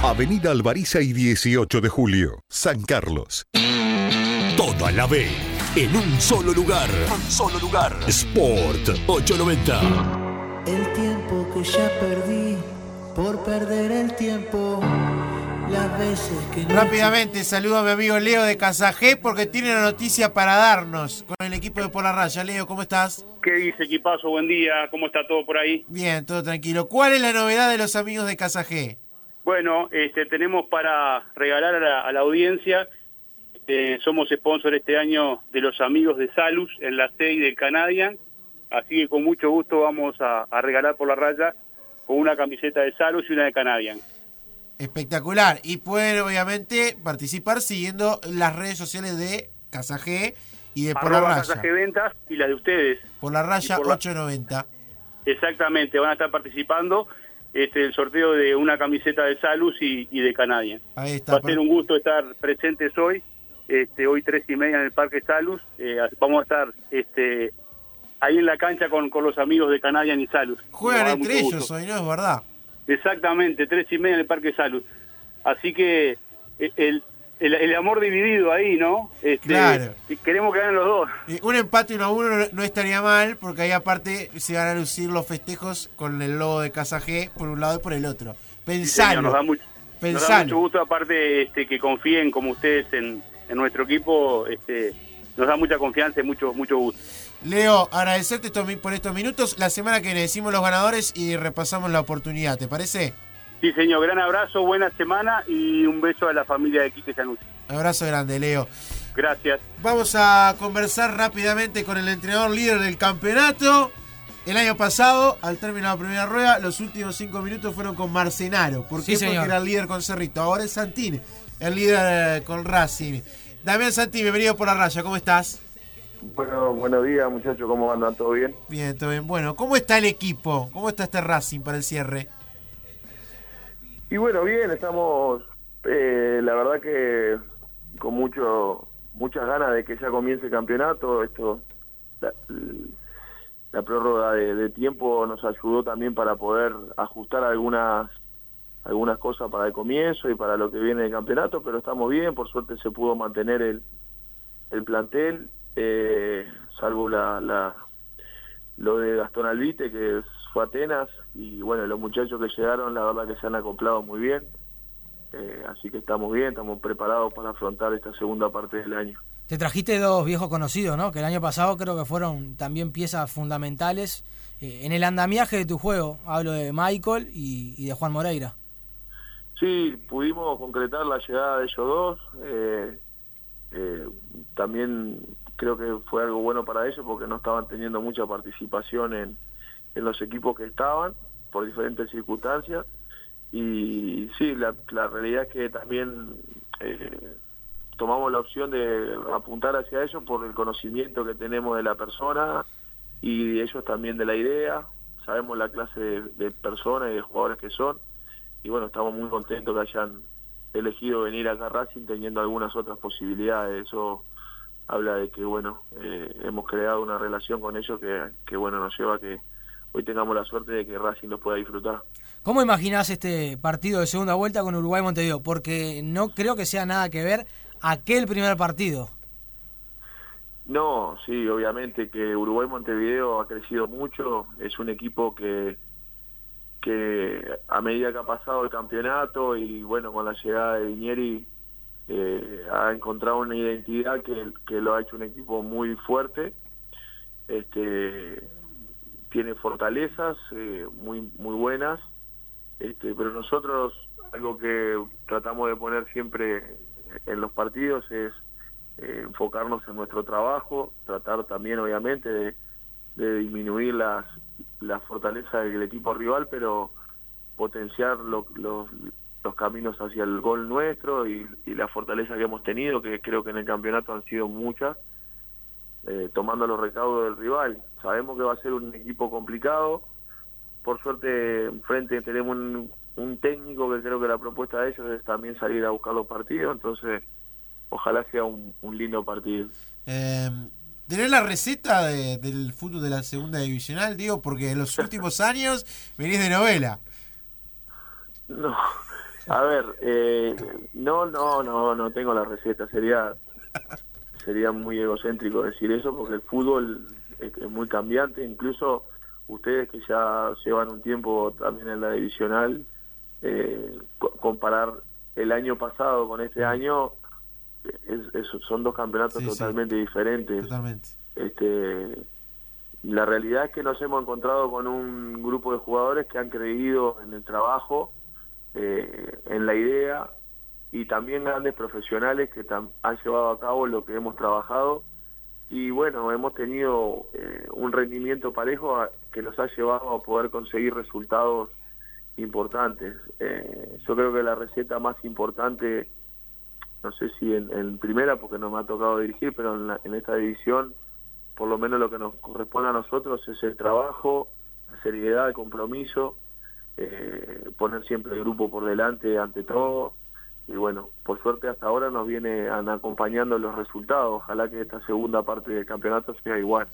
H: Avenida Alvariza y 18 de julio, San Carlos.
A: Toda la B en un solo lugar. Un solo lugar. Sport 890.
Q: El tiempo que ya perdí por perder el tiempo. Las veces que no
B: Rápidamente saludo a mi amigo Leo de Casajé porque tiene una noticia para darnos con el equipo de Por la Raya. Leo, ¿cómo estás?
R: ¿Qué dice equipazo? Buen día, ¿cómo está todo por ahí?
B: Bien, todo tranquilo. ¿Cuál es la novedad de los amigos de Casajé?
R: Bueno, este, tenemos para regalar a la, a la audiencia, eh, somos sponsor este año de los amigos de Salus en la sede del Canadian, así que con mucho gusto vamos a, a regalar por la raya con una camiseta de Salus y una de Canadian.
B: Espectacular. Y pueden obviamente participar siguiendo las redes sociales de Casa G y de Por la Raya.
R: Casa G Ventas y las de ustedes.
B: Por la Raya
R: por la-
B: 890.
R: Exactamente, van a estar participando este el sorteo de una camiseta de Salus y, y de Canadian.
B: Ahí está.
R: Va a ser un gusto estar presentes hoy, este, hoy tres y media en el Parque Salus. Eh, vamos a estar este, ahí en la cancha con, con los amigos de Canadian y Salus.
B: Juegan entre ellos hoy, ¿no? Es verdad.
R: Exactamente, tres y media en el Parque Salud. Así que eh, el, el, el amor dividido ahí, ¿no? Este,
B: Claro.
R: Queremos que ganen los dos.
B: Y un empate 1 a 1 no, no estaría mal, porque ahí aparte se van a lucir los festejos con el logo de Casa G por un lado y por el otro.
R: Señor,
B: Pensalo.
R: nos da mucho, nos da mucho gusto, aparte este, que confíen como ustedes en, en nuestro equipo. Este, nos da mucha confianza y mucho, mucho gusto.
B: Leo, agradecerte por estos minutos. La semana que viene decimos los ganadores y repasamos la oportunidad, ¿te parece?
R: Sí, señor, gran abrazo, buena semana y un beso a la familia de Quique Sanusi.
B: Abrazo grande, Leo.
R: Gracias.
B: Vamos a conversar rápidamente con el entrenador líder del campeonato. El año pasado, al término de la primera rueda, los últimos cinco minutos fueron con Marcenaro. ¿Por
C: Sí,
B: qué?
C: señor.
B: Porque era el líder con Cerrito. Ahora es Santini, el líder eh, con Racing. Damián Santini, bienvenido por la raya. ¿Cómo estás?
S: Bueno, buenos días muchachos, ¿cómo andan? ¿Todo bien?
B: Bien, todo bien. Bueno, ¿cómo está el equipo? ¿Cómo está este Racing para el cierre?
S: Y bueno, bien, estamos, eh, la verdad que con mucho muchas ganas de que ya comience el campeonato. Esto, la, la prórroga de, de tiempo nos ayudó también para poder ajustar algunas algunas cosas para el comienzo y para lo que viene del campeonato, pero estamos bien, por suerte se pudo mantener el, el plantel, eh, salvo la, la lo de Gastón Albite, que fue a Atenas, y bueno, los muchachos que llegaron, la verdad que se han acoplado muy bien, eh, así que estamos bien, estamos preparados para afrontar esta segunda parte del año.
C: Te trajiste dos viejos conocidos, ¿no? Que el año pasado creo que fueron también piezas fundamentales eh, en el andamiaje de tu juego. Hablo de Michael y, y de Juan Moreira.
S: Sí, pudimos concretar la llegada de ellos dos. eh, eh, también creo que fue algo bueno para ellos porque no estaban teniendo mucha participación en, en los equipos que estaban por diferentes circunstancias. Y sí, la, la realidad es que también eh, tomamos la opción de apuntar hacia ellos por el conocimiento que tenemos de la persona y ellos también de la idea. Sabemos la clase de, personas y de jugadores que son y bueno, estamos muy contentos que hayan elegido venir acá a Racing teniendo algunas otras posibilidades. Eso habla de que, bueno, eh, hemos creado una relación con ellos que, que, bueno, nos lleva a que hoy tengamos la suerte de que Racing los pueda disfrutar.
C: ¿Cómo imaginás este partido de segunda vuelta con Uruguay Montevideo? Porque no creo que sea nada que ver aquel primer partido.
S: No, sí, obviamente que Uruguay Montevideo ha crecido mucho, es un equipo que que a medida que ha pasado el campeonato y bueno con la llegada de Viñeri eh, ha encontrado una identidad que, que lo ha hecho un equipo muy fuerte este tiene fortalezas eh, muy muy buenas este pero nosotros algo que tratamos de poner siempre en los partidos es eh, enfocarnos en nuestro trabajo tratar también obviamente de, disminuir las la fortaleza del equipo rival, pero potenciar lo- lo- los caminos hacia el gol nuestro y, y la fortaleza que hemos tenido, que creo que en el campeonato han sido muchas, eh, tomando los recaudos del rival. Sabemos que va a ser un equipo complicado. Por suerte, enfrente tenemos un, un técnico que creo que la propuesta de ellos es también salir a buscar los partidos, entonces ojalá sea un, un lindo partido.
B: Eh, ¿Tenés la receta de- del fútbol de la segunda divisional, digo? Porque en los últimos años venís de novela.
S: No, a ver, eh, no, no, no, no tengo la receta. Sería, sería muy egocéntrico decir eso porque el fútbol es, es muy cambiante. Incluso ustedes que ya llevan un tiempo también en la divisional, eh, co- comparar el año pasado con este año es- es- son dos campeonatos
B: Sí, sí.
S: totalmente diferentes.
B: Totalmente.
S: Este, la realidad es que nos hemos encontrado con un grupo de jugadores que han creído en el trabajo, eh, en la idea y también grandes profesionales que han llevado a cabo lo que hemos trabajado y bueno, hemos tenido eh, un rendimiento parejo a- que nos ha llevado a poder conseguir resultados importantes. Eh, yo creo que la receta más importante, no sé si en, en primera, porque no me ha tocado dirigir, pero en, la- en esta división, por lo menos lo que nos corresponde a nosotros es el trabajo, la seriedad, el compromiso, eh, poner siempre el grupo por delante ante todo. Y bueno, por suerte hasta ahora nos vienen acompañando los resultados. Ojalá que esta segunda parte del campeonato sea igual.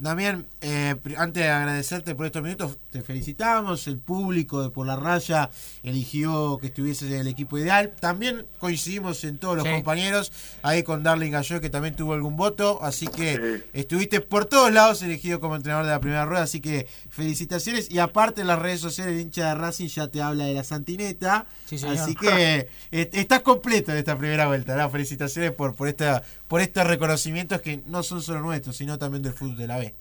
B: Damián, eh, antes de agradecerte por estos minutos, te felicitamos. El público de Por la Raya eligió que estuvieses en el equipo ideal. También coincidimos en todos los
C: Sí.
B: compañeros, ahí con Darling Gallo, que también tuvo algún voto. Así que estuviste por todos lados elegido como entrenador de la primera rueda. Así que felicitaciones. Y aparte, en las redes sociales, el hincha de Racing ya te habla de la Santineta.
C: Sí, señor.
B: así que eh, estás completo en esta primera vuelta. ¿no? Felicitaciones por, por, esta, por estos reconocimientos que no son solo nuestros, sino también del fútbol de la B.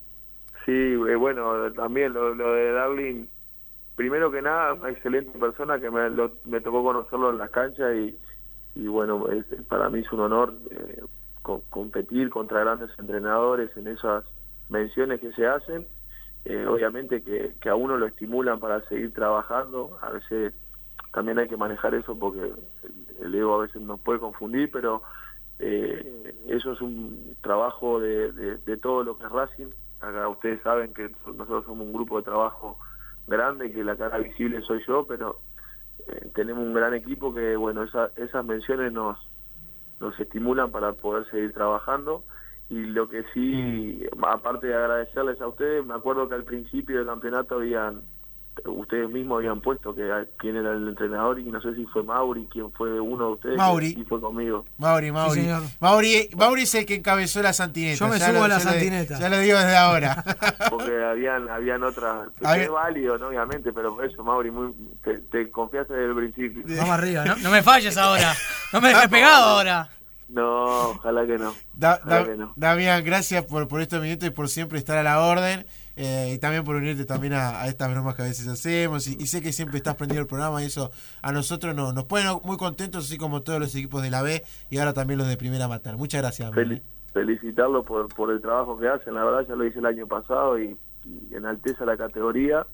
S: Sí, eh, bueno, también lo, lo de Darling, primero que nada, una excelente persona que me, lo- me tocó conocerlo en las canchas y, y bueno, para mí es un honor eh, co- competir contra grandes entrenadores en esas menciones que se hacen. Eh, obviamente que, a uno lo estimulan para seguir trabajando, a veces también hay que manejar eso porque el ego a veces nos puede confundir, pero eh, eso es un trabajo de, de, de todo lo que es Racing. Acá ustedes saben que nosotros somos un grupo de trabajo grande que la cara visible soy yo, pero eh, tenemos un gran equipo que, bueno, esa- esas menciones nos, nos estimulan para poder seguir trabajando. Y lo que sí, aparte de agradecerles a ustedes, me acuerdo que al principio del campeonato habían ustedes mismos habían puesto que a- quién era el entrenador y no sé si fue Mauri, quién fue uno de ustedes
B: Mauri.
S: y fue conmigo.
B: Mauri, Mauri. Mauri, Mauri es el que encabezó la Santineta.
C: Yo me
B: Ya
C: subo
B: lo-
C: a la Santineta.
B: Ya lo digo desde ahora.
S: porque habían habían otras
B: Había-
S: es válido ¿no? obviamente pero por eso Mauri muy te, te confiaste desde el principio
C: Vamos arriba, ¿no? No me falles ahora. No me dejes pegado ahora.
S: no ojalá que no
B: Da-
S: ojalá
B: Da-
S: que no
B: Damián, gracias por, por estos minutos y por siempre estar a la orden. Eh, y también por unirte también a, estas bromas que a veces hacemos. Y, sé que siempre estás prendido el programa y eso a nosotros nos, nos pone muy contentos, así como todos los equipos de la B y ahora también los de Primera Matar. Muchas gracias.
S: Fel- felicitarlo por, por el trabajo que hacen la verdad ya lo hice el año pasado y, y enalteza la categoría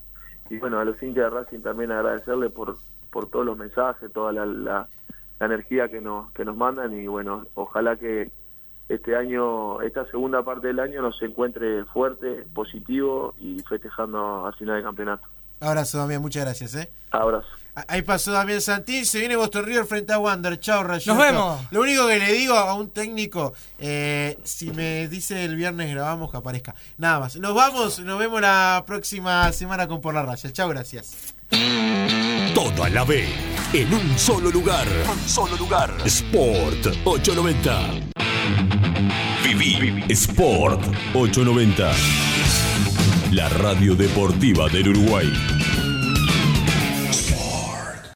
S: y bueno a los hinchas de Racing también agradecerle por por todos los mensajes toda la, la, la energía que nos que nos mandan y bueno ojalá que este año esta segunda parte del año nos encuentre fuerte positivo y festejando al final del campeonato
B: Abrazo, Damián, muchas gracias. ¿eh?
S: abrazo
B: Ahí pasó Damián Santín, se viene Boston River frente a Wander. Chao, Rayito.
C: Nos vemos.
B: Lo único que le digo a un técnico, eh, si me dice el viernes grabamos, que aparezca. Nada más. Nos vamos, nos vemos la próxima semana con Por la Raya. Chao, gracias.
A: Todo a la B, en un solo lugar. Un solo lugar. Sport 890. Viví Sport 890. La radio deportiva del Uruguay.